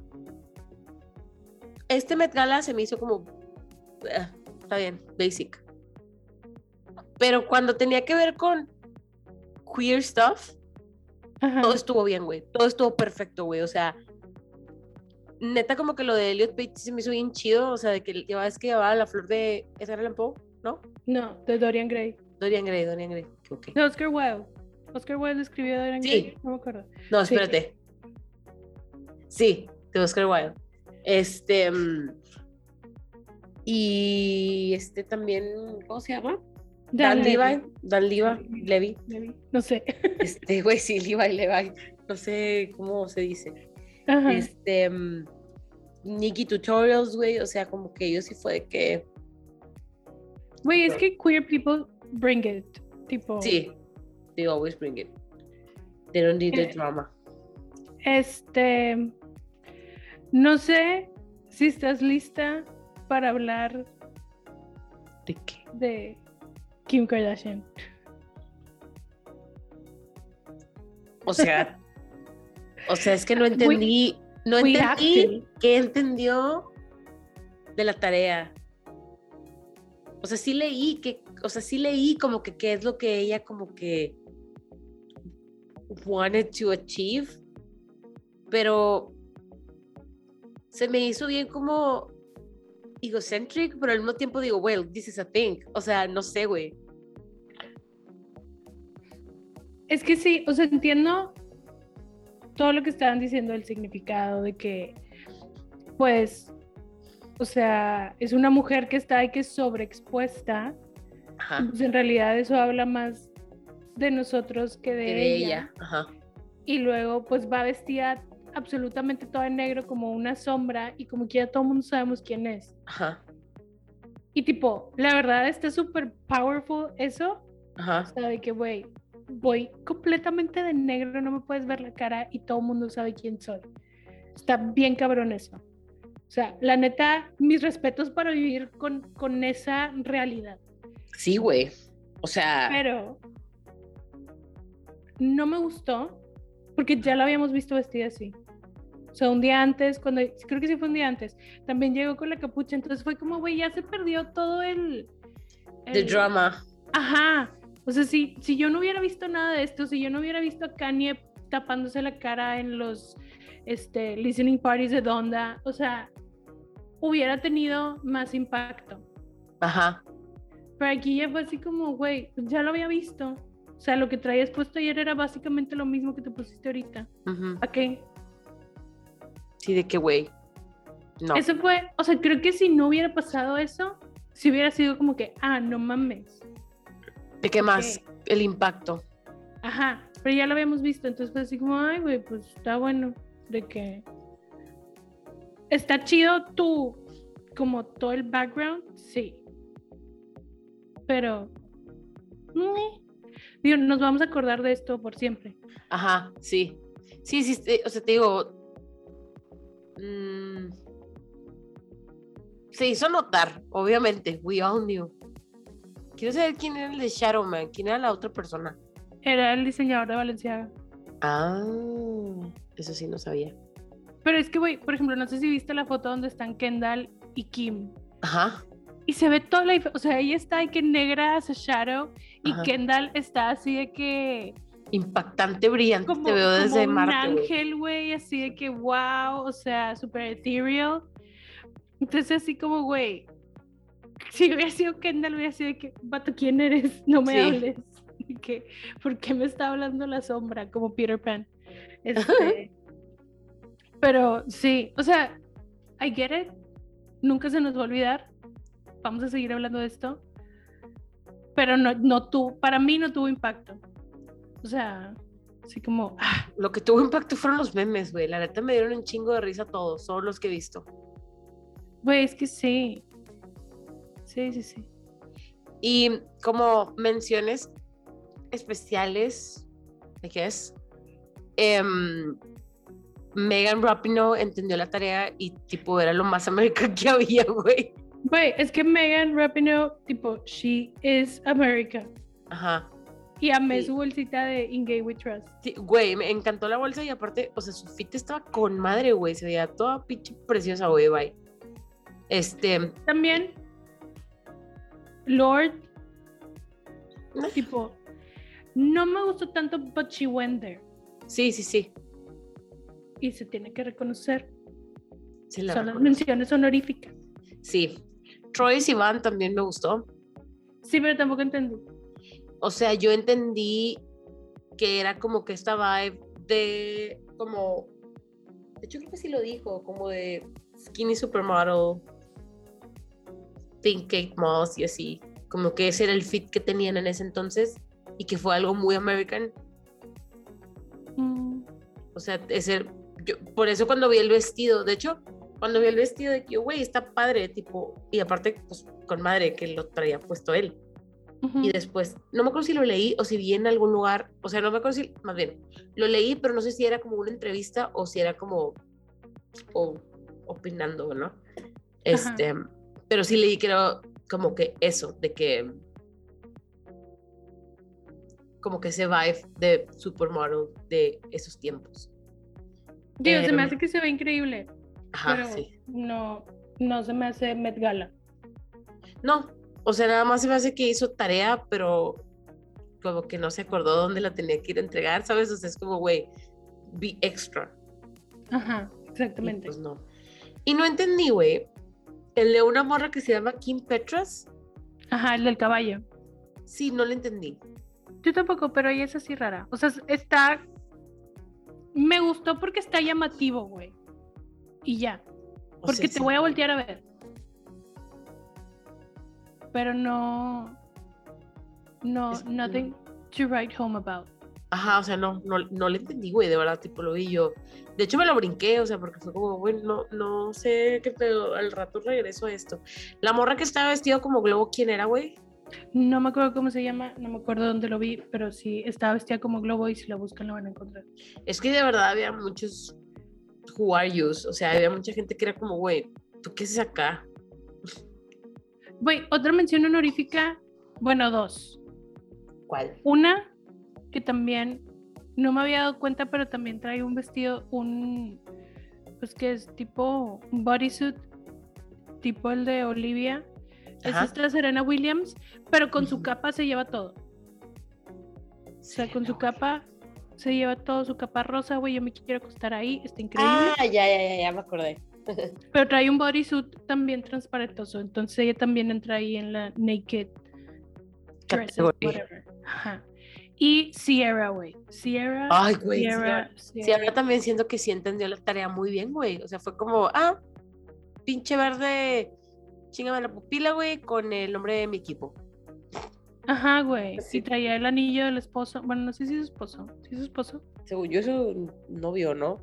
Este Met Gala se me hizo como. Ah, está bien, basic. Pero cuando tenía que ver con queer stuff, Ajá. todo estuvo bien, güey. Todo estuvo perfecto, güey. O sea, neta, como que lo de Elliot Page se me hizo bien chido. O sea, de que llevaba, es que llevaba la flor de. ¿Esa era la Poe? ¿No? No, de Dorian Gray. Dorian Gray, Dorian Gray. Ok. De Oscar Wilde. Oscar Wilde escribió Dorian Sí. Gray. No me acuerdo. No, espérate. Sí, de Oscar Wilde. Este. mm, Y este también, ¿cómo se llama? Dan, Levy. Levi. Dan Levi. Levi. No sé. Este, güey, sí, Levi, Levi. No sé cómo se dice. Ajá. Este. mm, Nikki Tutorials, güey. O sea, como que ellos sí fue de que. Güey, es que queer people bring it. Tipo. Sí. They always bring it. They don't need the Eh, drama. Este. No sé si estás lista para hablar ¿De qué? de Kim Kardashian. O sea, o sea, es que no entendí, no we entendí qué entendió de la tarea. O sea, sí leí que, o sea, sí leí como que qué es lo que ella como que wanted to achieve, pero se me hizo bien como egocentric, pero al mismo tiempo digo, well, this is a thing. O sea, no sé, güey. Es que sí, o sea, entiendo todo lo que estaban diciendo, el significado de que, pues, o sea, es una mujer que está ahí que es sobreexpuesta. Ajá. Pues en realidad eso habla más de nosotros que de, que de ella. ella. Ajá. Y luego pues va vestida absolutamente toda en negro como una sombra y como que ya todo el mundo sabemos quién es. Ajá. Y tipo, la verdad está súper powerful eso. Ajá. De que, güey, voy completamente de negro, no me puedes ver la cara y todo el mundo sabe quién soy. Está bien cabrón eso. O sea, la neta, mis respetos para vivir con, con esa realidad. Sí, güey. O sea, Pero no me gustó porque ya la habíamos visto vestida así. O sea, un día antes, cuando creo que sí fue un día antes, también llegó con la capucha, entonces fue como, güey, ya se perdió todo el... the el- drama. Ajá. O sea, si, si yo no hubiera visto nada de esto, si yo no hubiera visto a Kanye tapándose la cara en los este, listening parties de Donda, o sea, hubiera tenido más impacto. Ajá. Pero aquí ya fue así como, güey, pues ya lo había visto. O sea, lo que traías puesto ayer era básicamente lo mismo que te pusiste ahorita. ujú. ¿A qué? Sí, de qué, güey. No. Eso fue, o sea, creo que si no hubiera pasado eso, si hubiera sido como que, ah, no mames. ¿De qué más? El impacto. Ajá, pero ya lo habíamos visto, entonces fue así como, ay, güey, pues está bueno, de que está chido tú, como todo el background, sí, pero, digo, nos vamos a acordar de esto por siempre. Ajá, sí. Sí, sí, sí, o sea, te digo. Mm, se hizo notar, obviamente. We all knew. Quiero saber quién era el de Shadowman, quién era la otra persona. Era el diseñador de Valenciaga. Ah, eso sí no sabía. Pero es que, güey, por ejemplo, no sé si viste la foto donde están Kendall y Kim. Ajá. Y se ve toda la... O sea, ella está de que negra hace Shadow y Ajá. Kendall está así de que... Impactante, brillante. como, te veo desde como un Marte. ángel, güey, así de que wow, o sea, super ethereal. Entonces, así como, güey, si hubiera sido Kendall, hubiera sido de que, vato, ¿quién eres? No me Sí. hables. Que, ¿Por qué me está hablando la sombra? Como Peter Pan. Este, pero sí, o sea, I get it. Nunca se nos va a olvidar. Vamos a seguir hablando de esto. Pero no, no tuvo, para mí no tuvo impacto. O sea, así como, ah, Lo que tuvo impacto fueron los memes, güey. La neta me dieron un chingo de risa todos, todos los que he visto. güey, es que sí. Sí, sí, sí. Y como menciones especiales, ¿de qué es? Megan Rapinoe entendió la tarea y tipo era lo más americano que había, güey. Güey, es que Megan Rapinoe, tipo, she is America. Ajá. Y amé Sí. su bolsita de In Gay We Trust. Sí, güey, me encantó la bolsa y aparte, o sea, su fit estaba con madre, güey. Se veía toda pinche preciosa, güey, bye. Este, También, Lord, Eh. tipo, no me gustó tanto, but she went there. sí, sí, sí. Y se tiene que reconocer. sí la Son las menciones honoríficas. Sí. Troy Sivan también me gustó. Sí, pero tampoco entendí. O sea, yo entendí que era como que esta vibe de como de hecho creo que sí lo dijo, como de skinny supermodel, pink cake moss y así, como que ese era el fit que tenían en ese entonces y que fue algo muy American. Mm, O sea, ese, yo, por eso cuando vi el vestido, de hecho, cuando vi el vestido de que, güey, está padre, tipo, y aparte, pues con madre que lo traía puesto él. Y después, no me acuerdo si lo leí o si vi en algún lugar, o sea, no me acuerdo si, más bien, lo leí, pero no sé si era como una entrevista o si era como, o opinando, ¿no? Este, pero sí leí era como que eso, de que, como que ese vibe de supermodel de esos tiempos. Digo, se me hace que se ve increíble, Ajá, pero sí. no, no se me hace Met Gala. No, o sea, nada más se me hace que hizo tarea, pero como que no se acordó dónde la tenía que ir a entregar, ¿sabes? O sea, es como, güey, be extra. Ajá, Y exactamente. pues no. Y no entendí, güey. El de una morra que se llama Kim Petras, Ajá, el del caballo. sí, no le entendí. Yo tampoco, pero ella es así rara. O sea, está. Me gustó porque está llamativo, güey. Y ya. O Porque sea, te sí. voy a voltear a ver. Pero no. No, Es- nothing to write home about. Ajá, o sea, no, no, no le entendí, güey, de verdad, tipo, lo vi yo. De hecho, me lo brinqué, o sea, porque fue como, güey, no, no sé qué pedo, al rato regreso a esto. La morra que estaba vestido como globo, ¿quién era, güey? No me acuerdo cómo se llama, no me acuerdo dónde lo vi, pero sí estaba vestida como globo y si la buscan la van a encontrar. Es que de verdad había muchos who are yous, o sea, había mucha gente que era como, güey, ¿tú qué haces acá? Güey, otra mención honorífica, bueno, dos. ¿Cuál? Una que también no me había dado cuenta, pero también trae un vestido, un pues que es tipo un bodysuit, tipo el de Olivia. Es Ajá. esta Serena Williams, pero con su capa se lleva todo. O sea, con su capa se lleva todo, su capa rosa, güey. Yo me quiero acostar ahí, está increíble. Ah, ya, ya, ya, ya me acordé. Pero trae un bodysuit también transparentoso, entonces ella también entra ahí en la naked dresses, whatever. Ajá. Y Sierra, güey. Sierra. Ay, güey, sí, Sierra, Sí, ahora también siento que sí entendió la tarea muy bien, güey. O sea, fue como, ah, pinche verde, chingame la pupila, güey, con el nombre de mi equipo. Ajá, güey. Sí. Y traía el anillo del esposo. Bueno, no sé si es su esposo. ¿Sí es su esposo? Según yo, es su novio, ¿no?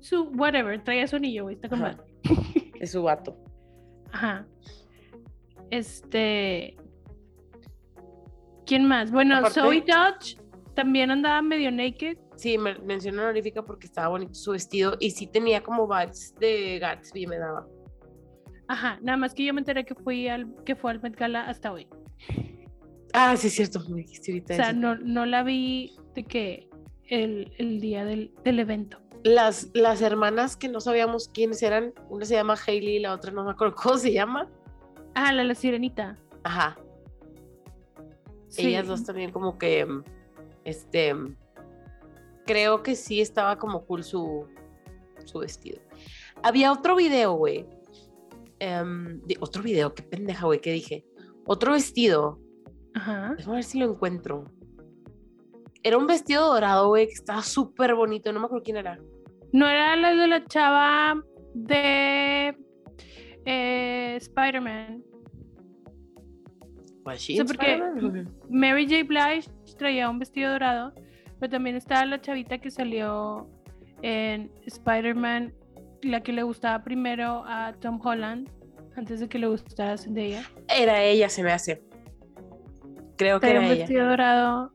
Su, whatever. Traía su anillo, güey. Está con madre. Es su vato. Ajá. Este. ¿Quién más? Bueno, Aparte- Zoe Dodge también andaba medio naked. Sí, me mencionó honorífica porque estaba bonito su vestido y sí tenía como vibes de Gatsby, me daba. Ajá, nada más que yo me enteré que fui al que fue al Met Gala hasta hoy. Ah, sí, es cierto, me dijiste ahorita O sea, eso. no, no la vi de que el, el día del, del evento. Las, las hermanas que no sabíamos quiénes eran, una se llama Hailey y la otra no me acuerdo cómo se llama. Ah, la, la sirenita. Ajá, Sí. ellas dos también como que, este, creo que sí estaba como cool su, su vestido. Había otro video, güey. em, otro video, qué pendeja, güey, que dije. Otro vestido, Ajá. déjame ver si lo encuentro. Era un vestido dorado, güey, que estaba súper bonito, no me acuerdo quién era. No era la de la chava de eh, Spider-Man. ¿Was she Sí, in porque? Mary J. Blige traía un vestido dorado, pero también estaba la chavita que salió en Spider-Man, la que le gustaba primero a Tom Holland, antes de que le gustara Zendaya. Era ella, se me hace. Creo que Traía era un ella. vestido dorado,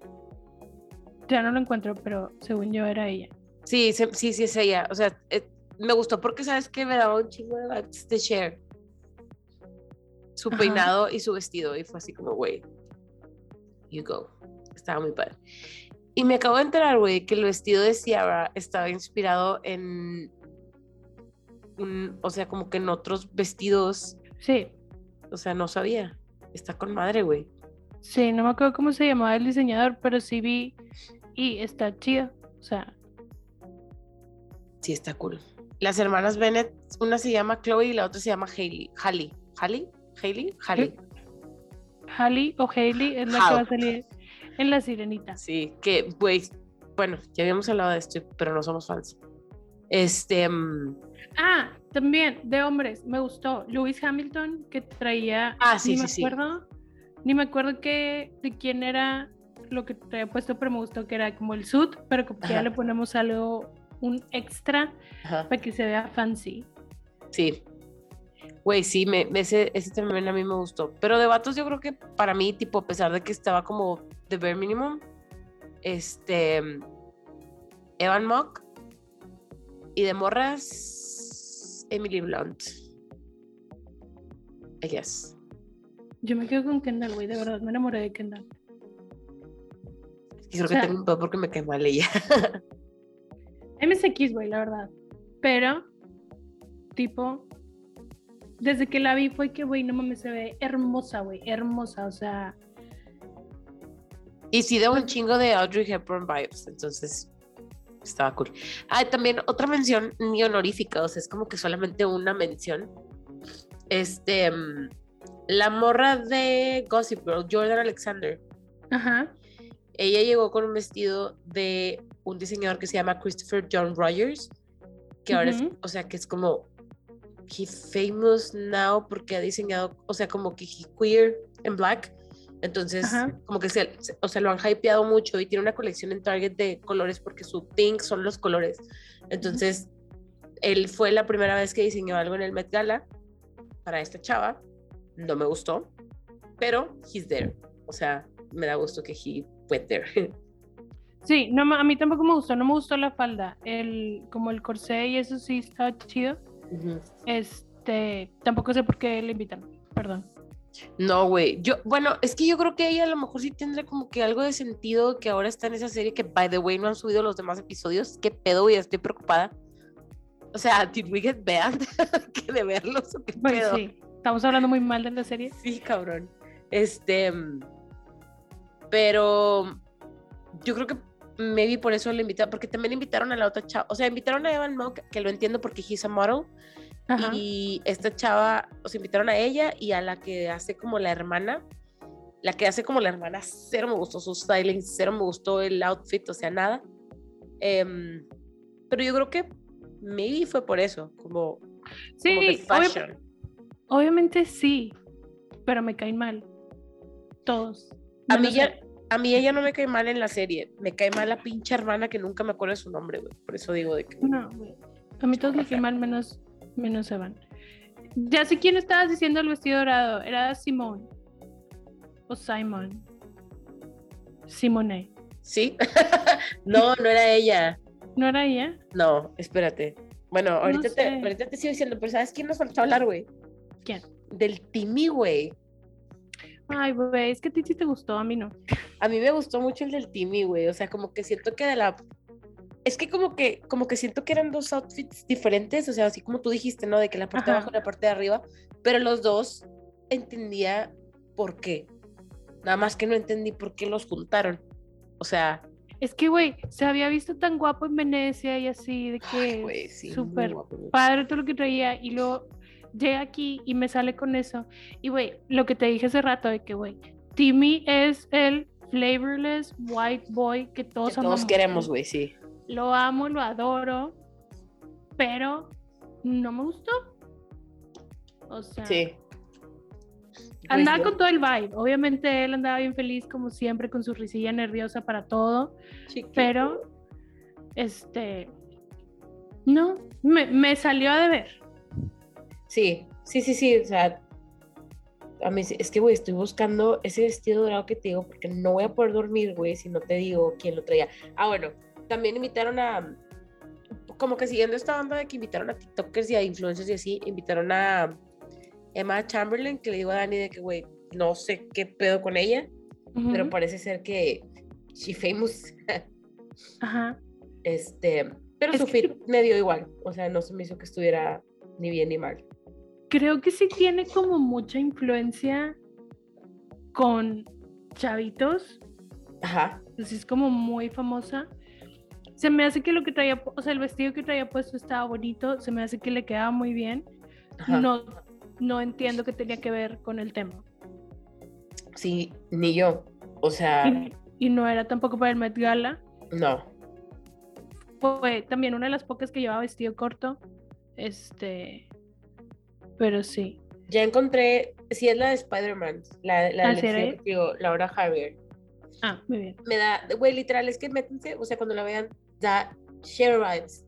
ya no lo encuentro, pero según yo era ella. Sí, se- sí, sí, es ella. O sea, eh, me gustó porque, ¿sabes que Me daba un chingo de vibes de Cher. Su Ajá. peinado y su vestido. Y fue así como, güey, you go. Estaba muy padre. Y me acabo de enterar, güey, que el vestido de Ciara estaba inspirado en... un- o sea, como que en otros vestidos. Sí, O sea, no sabía. Está con madre, güey. sí, no me acuerdo cómo se llamaba el diseñador, pero sí vi y está chido. O sea, Sí, está cool. Las hermanas Bennett, una se llama Chloe y la otra se llama Hailey. Hailey. ¿Hailey? ¿Hailey? Hailey. Halle o Hailey es la que va a salir en La Sirenita. Sí, que, güey, bueno, ya habíamos hablado de esto, pero no somos fans. Este, mm, Ah, también, de hombres, me gustó. Lewis Hamilton, que traía. Ah, sí, ni sí, me sí. acuerdo. Ni me acuerdo que, de quién era lo que traía puesto, pero me gustó que era como el suit, pero como que ya le ponemos algo, un extra ajá, para que se vea fancy. sí. Güey, sí, me, ese, ese también a mí me gustó. Pero de vatos yo creo que para mí, tipo, a pesar de que estaba como de bare minimum, este, Evan Mock y de morras, Emily Blunt. I guess. Yo me quedo con Kendall, güey, de verdad, me enamoré de Kendall. Y creo O que sea- un pedo porque me cae mal ella. MSX, güey, la verdad. Pero, tipo, desde que la vi fue que, güey, no mames, se ve hermosa, güey, hermosa, o sea. Y sí, de un chingo de Audrey Hepburn vibes, entonces estaba cool. Ah, también otra mención ni honorífica, o sea, es como que solamente una mención. Este, mm, la morra de Gossip Girl, Jordan Alexander. Ajá. Ella llegó con un vestido de un diseñador que se llama Christopher John Rogers, que ahora es, o sea, que es como he famous now porque ha diseñado, o sea, como que he queer en black. Entonces, Ajá. como que se, se- o sea, lo han hypeado mucho y tiene una colección en Target de colores porque su thing son los colores. Entonces, él fue la primera vez que diseñó algo en el Met Gala para esta chava. No me gustó, pero he's there. O sea, me da gusto que he went there. Sí, no, a mí tampoco me gustó, no me gustó la falda, el, como el corsé y eso sí estaba chido. Ujú. Este, tampoco sé por qué le invitan, perdón. No, güey. Yo, bueno, es que yo creo que ella a lo mejor sí tendrá como que algo de sentido que ahora está en esa serie que, by the way, no han subido los demás episodios. ¿Qué pedo, güey? Estoy preocupada. O sea, did we get banned? que de verlos qué Pues pedo? sí, estamos hablando muy mal de la serie. Sí, cabrón. Este, mm, pero yo creo que maybe por eso le invitaron, porque también invitaron a la otra chava, o sea, invitaron a Evan Mock, que lo entiendo porque he's a model, Ajá. y esta chava, o sea, invitaron a ella y a la que hace como la hermana, la que hace como la hermana, cero me gustó su styling, cero me gustó el outfit, o sea, nada. Em, pero yo creo que maybe fue por eso, como, Sí, como de fashion. obviamente sí, pero me caen mal. Todos. A mí, ya, a mí ella no me cae mal en la serie. Me cae mal la pinche hermana que nunca me acuerdo de su nombre, güey. Por eso digo de que. No, güey. A mí todos me caen mal menos, menos Evan. Ya sé quién estabas diciendo el vestido dorado. Era Simone. O Simon. Simone. ¿Sí? no, no era ella. ¿No era ella? No, espérate. Bueno, ahorita, te, sé. ahorita te sigo diciendo, pero ¿sabes quién nos faltó hablar, güey? ¿Quién? Del Timmy, güey. Ay, güey, es que a ti sí te gustó, a mí no. A mí me gustó mucho el del Timmy, güey. O sea, como que siento que de la. Es que como que, como que siento que eran dos outfits diferentes. O sea, así como tú dijiste, ¿no? De que la parte de abajo y la parte de arriba. Pero los dos entendía por qué. Nada más que no entendí por qué los juntaron. O sea, Es que, güey, se había visto tan guapo en Venecia y así, de que sí, súper güey. padre todo lo que traía y luego llega aquí y me sale con eso. Y, güey, lo que te dije hace rato de que, güey, Timmy es el flavorless white boy que todos Que todos queremos, güey, sí. Lo amo, lo adoro, pero no me gustó. O sea, Sí. andaba Pues yo- con todo el vibe. Obviamente él andaba bien feliz, como siempre, con su risilla nerviosa para todo. Chiquito. Pero, este, no, me, me salió a deber. Sí, sí, sí, sí. O sea, a mí es que, güey, estoy buscando ese vestido dorado que te digo porque no voy a poder dormir, güey, si no te digo quién lo traía. Ah, bueno, también invitaron a, como que siguiendo esta banda de que invitaron a TikTokers y a influencers y así, invitaron a Emma Chamberlain, que le digo a Dani de que, güey, no sé qué pedo con ella, pero parece ser que she famous. Ajá. este, pero Es su que- fit me dio igual, o sea, no se me hizo que estuviera ni bien ni mal. Creo que sí tiene como mucha influencia con chavitos. Ajá. Pues es como muy famosa. Se me hace que lo que traía, o sea, el vestido que traía puesto estaba bonito. Se me hace que le quedaba muy bien. ajá. No, no entiendo qué tenía que ver con el tema. Sí, ni yo. O sea, Y, y no era tampoco para el Met Gala. no. Fue también una de las pocas que llevaba vestido corto. Este. Pero sí. Ya encontré, sí es la de Spider-Man, la, la ¿Ah, te digo, Laura Javier. Ah, muy bien. Me da, güey, literal, es que métanse, o sea, cuando la vean, da share vibes.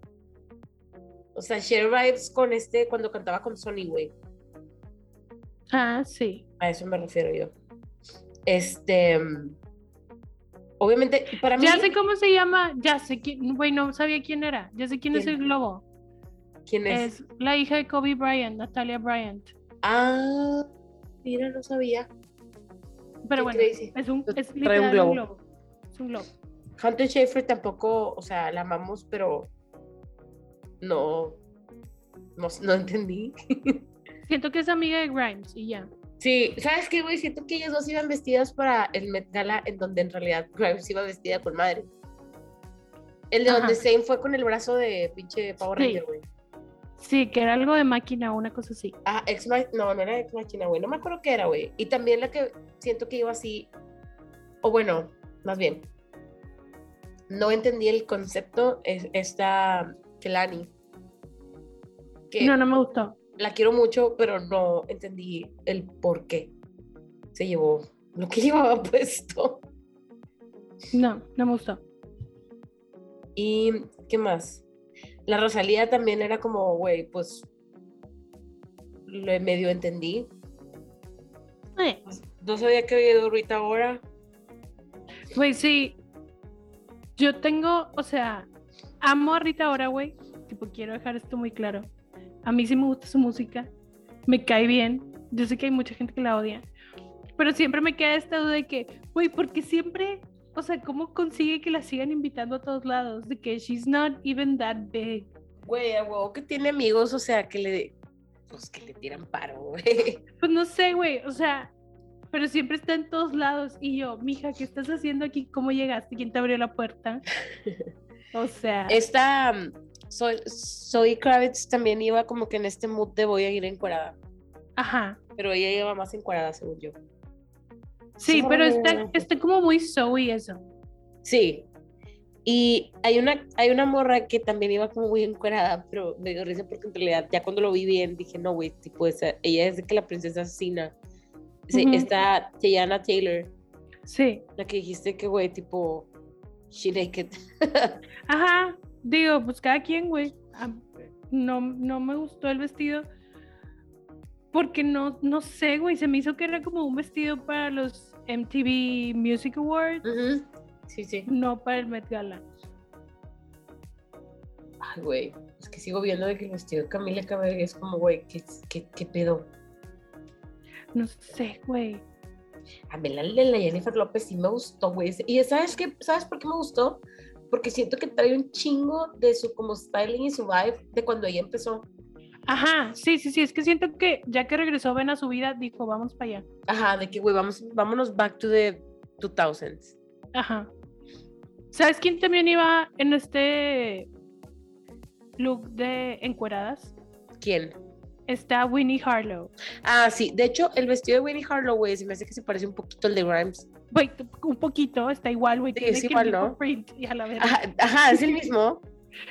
O sea, share vibes con este, cuando cantaba con Sony, güey. Ah, sí. A eso me refiero yo. Este, obviamente, para mí, Ya sé cómo se llama. Ya sé quién. Güey, no sabía quién era. Ya sé quién, es el globo. ¿Quién es? Es la hija de Kobe Bryant, Natalia Bryant. Ah, mira, no sabía. Pero bueno, crazy. es un, Trae es un globo. globo. Es un globo. Hunter Schaefer tampoco, o sea, la amamos, pero no, no, no entendí. Siento que es amiga de Grimes y ya. Sí, ¿sabes qué, güey? Siento que ellas dos iban vestidas para el Met Gala, en donde en realidad Grimes iba vestida con madre. El de Ajá. donde Zane fue con el brazo de pinche Power. Ranger, güey. Sí, que era algo de máquina una cosa así. Ah, ex no, no era ex machina, güey. No me acuerdo qué era, güey. Y también la que siento que iba así, o bueno, más bien, no entendí el concepto, es esta Kelani. Que No, no me gustó. la quiero mucho, pero no entendí el por qué se llevó lo que llevaba puesto. No, no me gustó. ¿Y qué más? La Rosalía también era como, güey, pues lo medio entendí. Eh, No sabía que había ido Rita ahora. Güey, sí. Yo tengo, o sea, amo a Rita ahora, güey. Tipo, quiero dejar esto muy claro. A mí sí me gusta su música. Me cae bien. Yo sé que hay mucha gente que la odia. Pero siempre me queda esta duda de que, güey, porque siempre, o sea, ¿cómo consigue que la sigan invitando a todos lados? De que she's not even that big. Güey, a huevo que tiene amigos, o sea, que le, pues que le tiran paro, güey. Pues no sé, güey, o sea, pero siempre está en todos lados. Y yo, mija, ¿qué estás haciendo aquí? ¿Cómo llegaste? ¿Quién te abrió la puerta? O sea, Esta, mm, soy, soy Kravitz también iba como que en este mood de voy a ir encuerada, ajá. pero ella iba más encuerada, según yo. Sí, pero está, está como muy Zoe eso. Sí. Y hay una, hay una morra que también iba como muy encuerada, pero me dio risa porque en realidad ya cuando lo vi bien dije, no, güey, tipo, esa, ella es de que la princesa asesina. Sí, está Tiana Taylor, Sí. la que dijiste que, güey, tipo, she naked. Ajá. Digo, pues cada quien, güey. Ah, No, no me gustó el vestido. Porque no, no sé, güey. Se me hizo que era como un vestido para los MTV Music Awards. Sí, sí. no para el Met Gala. Ay, güey, es que sigo viendo de que el vestido de Camila Cabello es como, güey, ¿qué, qué, qué pedo? No sé, güey. A mí la de la Jennifer López sí me gustó, güey. Y ¿sabes qué? ¿Sabes por qué me gustó? Porque siento que trae un chingo de su como styling y su vibe de cuando ella empezó. Ajá, sí, sí, sí. Es que siento que ya que regresó Ben a su vida, dijo, vamos para allá. Ajá, de que, güey, vamos, vámonos back to the 2000s. Ajá. ¿Sabes quién también iba en este look de encueradas? ¿Quién? Está Winnie Harlow. Ah, sí. De hecho, el vestido de Winnie Harlow, güey, se me hace que se parece un poquito al de Grimes. Güey, un poquito, está igual, güey. Sí, es igual, ¿no? print y a la. Ajá, ajá, es el mismo.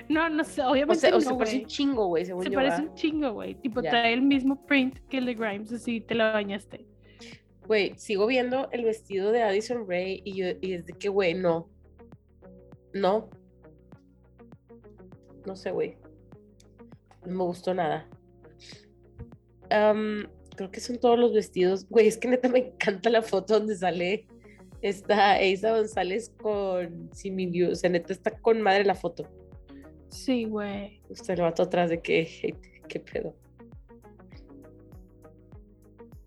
No, no sé, O obviamente sea, o no, se parece un chingo, güey, según Se yo. parece un chingo, güey. Tipo, Ya. trae el mismo print que el de Grimes, así te lo bañaste. Güey, sigo viendo el vestido de Addison Ray y, yo, y es de que, güey, no. No. No sé, güey. No me gustó nada. Creo que son todos los vestidos. Güey, es que neta me encanta la foto donde sale esta Eiza González con Simi View. O sea, neta está con madre la foto. Sí, güey. Usted lo vato atrás de que, qué pedo.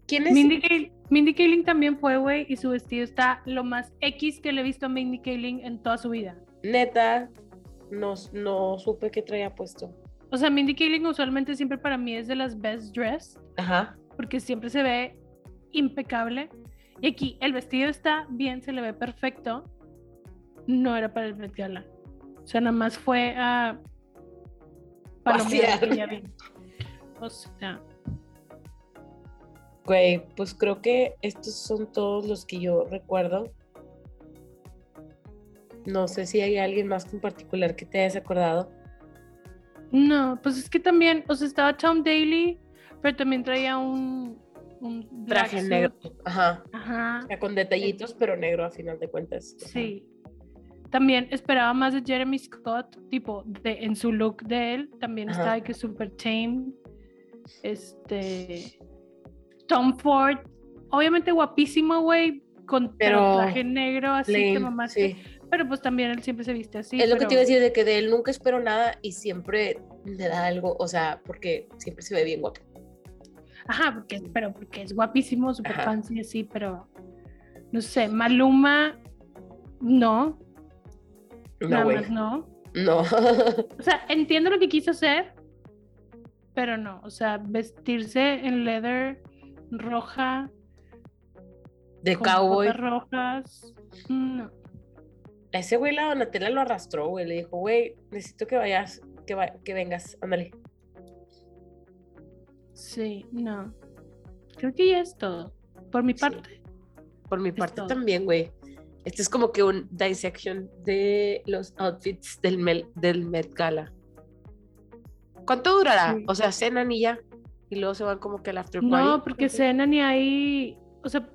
¿Quién es? Mindy, Kaling, Mindy Kaling también fue, güey, y su vestido está lo más X que le he visto a Mindy Kaling en toda su vida. Neta, no, no supe qué traía puesto. O sea, Mindy Kaling usualmente siempre para mí es de las best dressed, Ajá. porque siempre se ve impecable. Y aquí el vestido está bien, se le ve perfecto. No era para el Met Gala. O sea, nada más fue a palomear ya vi. O sea, Güey, pues creo que estos son todos los que yo recuerdo. No sé si hay alguien más en particular que te hayas acordado. no, pues es que también, o sea, estaba Tom Daly, pero también traía un, un Traje negro. Ajá. Ajá, O sea, con detallitos, pero negro a final de cuentas. Ajá. sí. También esperaba más de Jeremy Scott, tipo, de, en su look de él. También Ajá. estaba de que super tame. Este. Tom Ford, obviamente guapísimo, güey, con pero traje negro, así que Lame, mamaste. sí. Pero pues también él siempre se viste así. es lo que te iba a decir, de que de él nunca espero nada y siempre le da algo, o sea, porque siempre se ve bien guapo. Ajá, porque, pero porque es guapísimo, super Ajá. fancy, así, pero no sé, Maluma, no, No, nada güey. más no. No. O sea, entiendo lo que quiso hacer, pero no, o sea, vestirse en leather roja, De con cowboy. rojas, no. A ese güey la Donatella lo arrastró, güey. Le dijo, güey, necesito que vayas, que, va- que vengas, ándale. Sí, no. Creo que ya es todo. Por mi Sí. parte. Por mi parte también, güey. Este es como que un dissection de los outfits del, Mel- del Met Gala. ¿Cuánto durará? Sí. O sea, cenan y ya. Y luego se van como que al after party. No, porque cenan y ahí, o sea,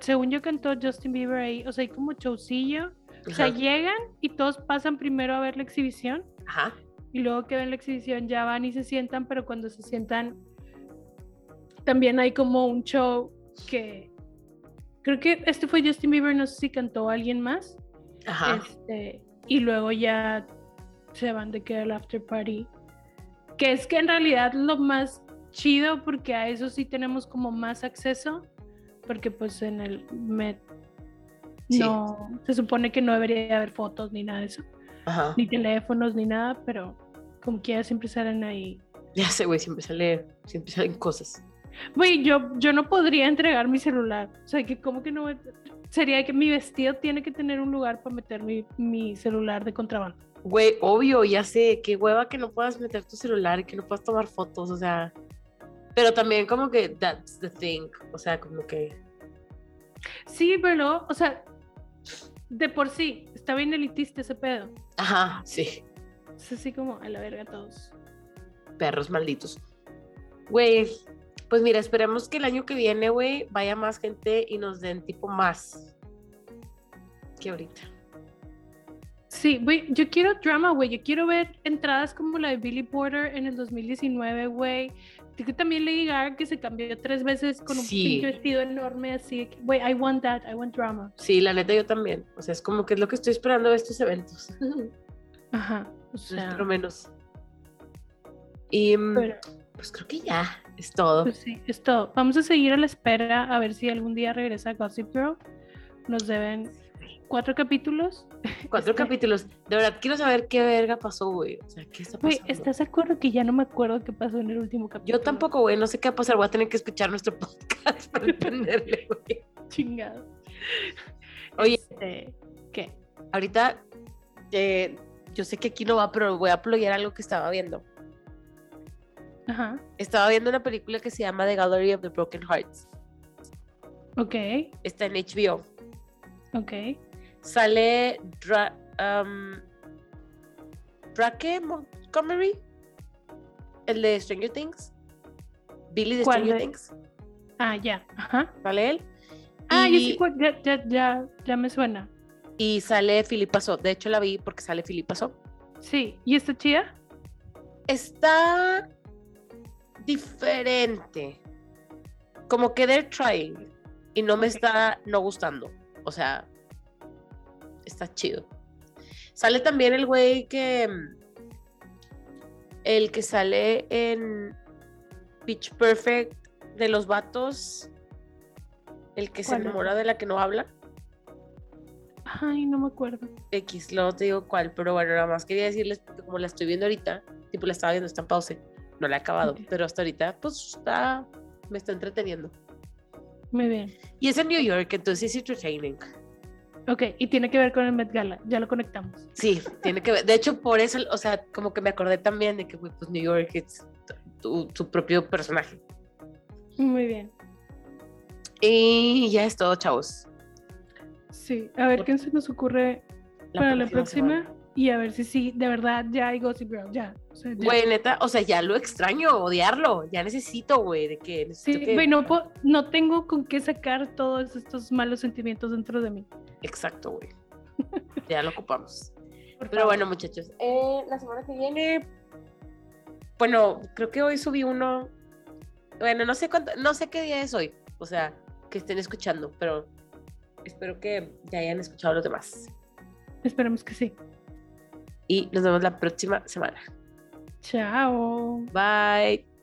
según yo cantó Justin Bieber ahí, o sea, hay como showcillo. O sea, llegan y todos pasan primero a ver la exhibición Ajá. y luego que ven la exhibición ya van y se sientan, pero cuando se sientan también hay como un show que creo que este fue Justin Bieber, no sé si cantó alguien más. Ajá. Este, y luego ya se van de que el after party. Que es que en realidad lo más chido porque a eso sí tenemos como más acceso. Porque pues en el Met Sí. no se supone que no debería haber fotos ni nada de eso. Ajá. Ni teléfonos ni nada, pero como quiera siempre salen ahí. Ya sé, güey, siempre sale, siempre salen cosas. Güey, yo, yo no podría entregar mi celular. O sea, que como que no... Sería que mi vestido tiene que tener un lugar para meter mi, mi celular de contrabando. Güey, obvio, ya sé, qué hueva que no puedas meter tu celular y que no puedas tomar fotos, o sea. Pero también como que that's the thing, o sea, como que. Sí, pero, o sea, de por sí, está bien elitista ese pedo. Ajá, sí, Es así como a la verga todos. perros malditos. Güey, pues mira, esperemos que el año que viene, güey, vaya más gente y nos den tipo más que ahorita. Sí, güey, yo quiero drama, güey. Yo quiero ver entradas como la de Billy Porter en el 2019, güey. Que también Lady Gaga que se cambió tres veces con un Sí. vestido enorme así. Güey, I want that, I want drama. Sí, la neta yo también. O sea, es como que es lo que estoy esperando de estos eventos. Ajá, o sea, espero menos. Y mm, pero, pues creo que ya es todo. pues sí, es todo. Vamos a seguir a la espera a ver si algún día regresa Gossip Girl. Nos deben cuatro capítulos. Cuatro Este- capítulos. De verdad, quiero saber qué verga pasó, güey. O sea, ¿qué está Güey, pasando? ¿estás de acuerdo que ya no me acuerdo qué pasó en el último capítulo? Yo tampoco, güey. No sé qué va a pasar. Voy a tener que escuchar nuestro podcast para entenderle, güey. Chingado. Oye, Este, ¿qué? ahorita eh, yo sé que aquí no va, pero voy a ployar algo que estaba viendo. Ajá. Estaba viendo una película que se llama The Gallery of the Broken Hearts. Ok, Está en HBO. ok. Sale Dra um, Drake Montgomery, el de Stranger Things. Billy de ¿Cuál Stranger de- Things. Ah, ya. Ajá. Sale él. Ah, ya, Y- sé cuál- ya, ya, ya, ya me suena. Y sale Philippa So. De hecho, la vi porque sale Philippa So. Sí. ¿Y está chida? Está diferente. Como que they're trying. Y no me está no gustando. O sea, está chido. Sale también el güey que. El que sale en Pitch Perfect de los vatos. El que se ¿Cuál enamora de la que no habla. Ay, no me acuerdo. X, luego te digo cuál, pero bueno, nada más quería decirles, porque como la estoy viendo ahorita, tipo la estaba viendo, está en pause, no la he acabado, pero hasta ahorita, pues está, me está entreteniendo. Muy bien. Y es en New York, entonces es entertaining. Ok, y tiene que ver con el Met Gala. Ya lo conectamos. Sí, tiene que ver. De hecho, por eso, o sea, como que me acordé también de que, pues New York es tu, tu propio personaje. Muy bien. Y ya es todo, chavos. Sí. A ver qué se nos ocurre para la próxima. semana. Y a ver si sí, de verdad, ya hay Gossip Girl. Ya. O sea, ya. Güey, neta, o sea, ya lo extraño, odiarlo. Ya necesito, güey, de que necesito Sí, que... güey, no, no tengo con qué sacar todos estos malos sentimientos dentro de mí. Exacto, güey. ya lo ocupamos. Pero bueno, muchachos, eh, la semana que viene, bueno, creo que hoy subí uno. Bueno, no sé cuánto, no sé qué día es hoy. O sea, que estén escuchando, pero espero que ya hayan escuchado los demás. Esperemos que sí. Y nos vemos la próxima semana. Chao. Bye.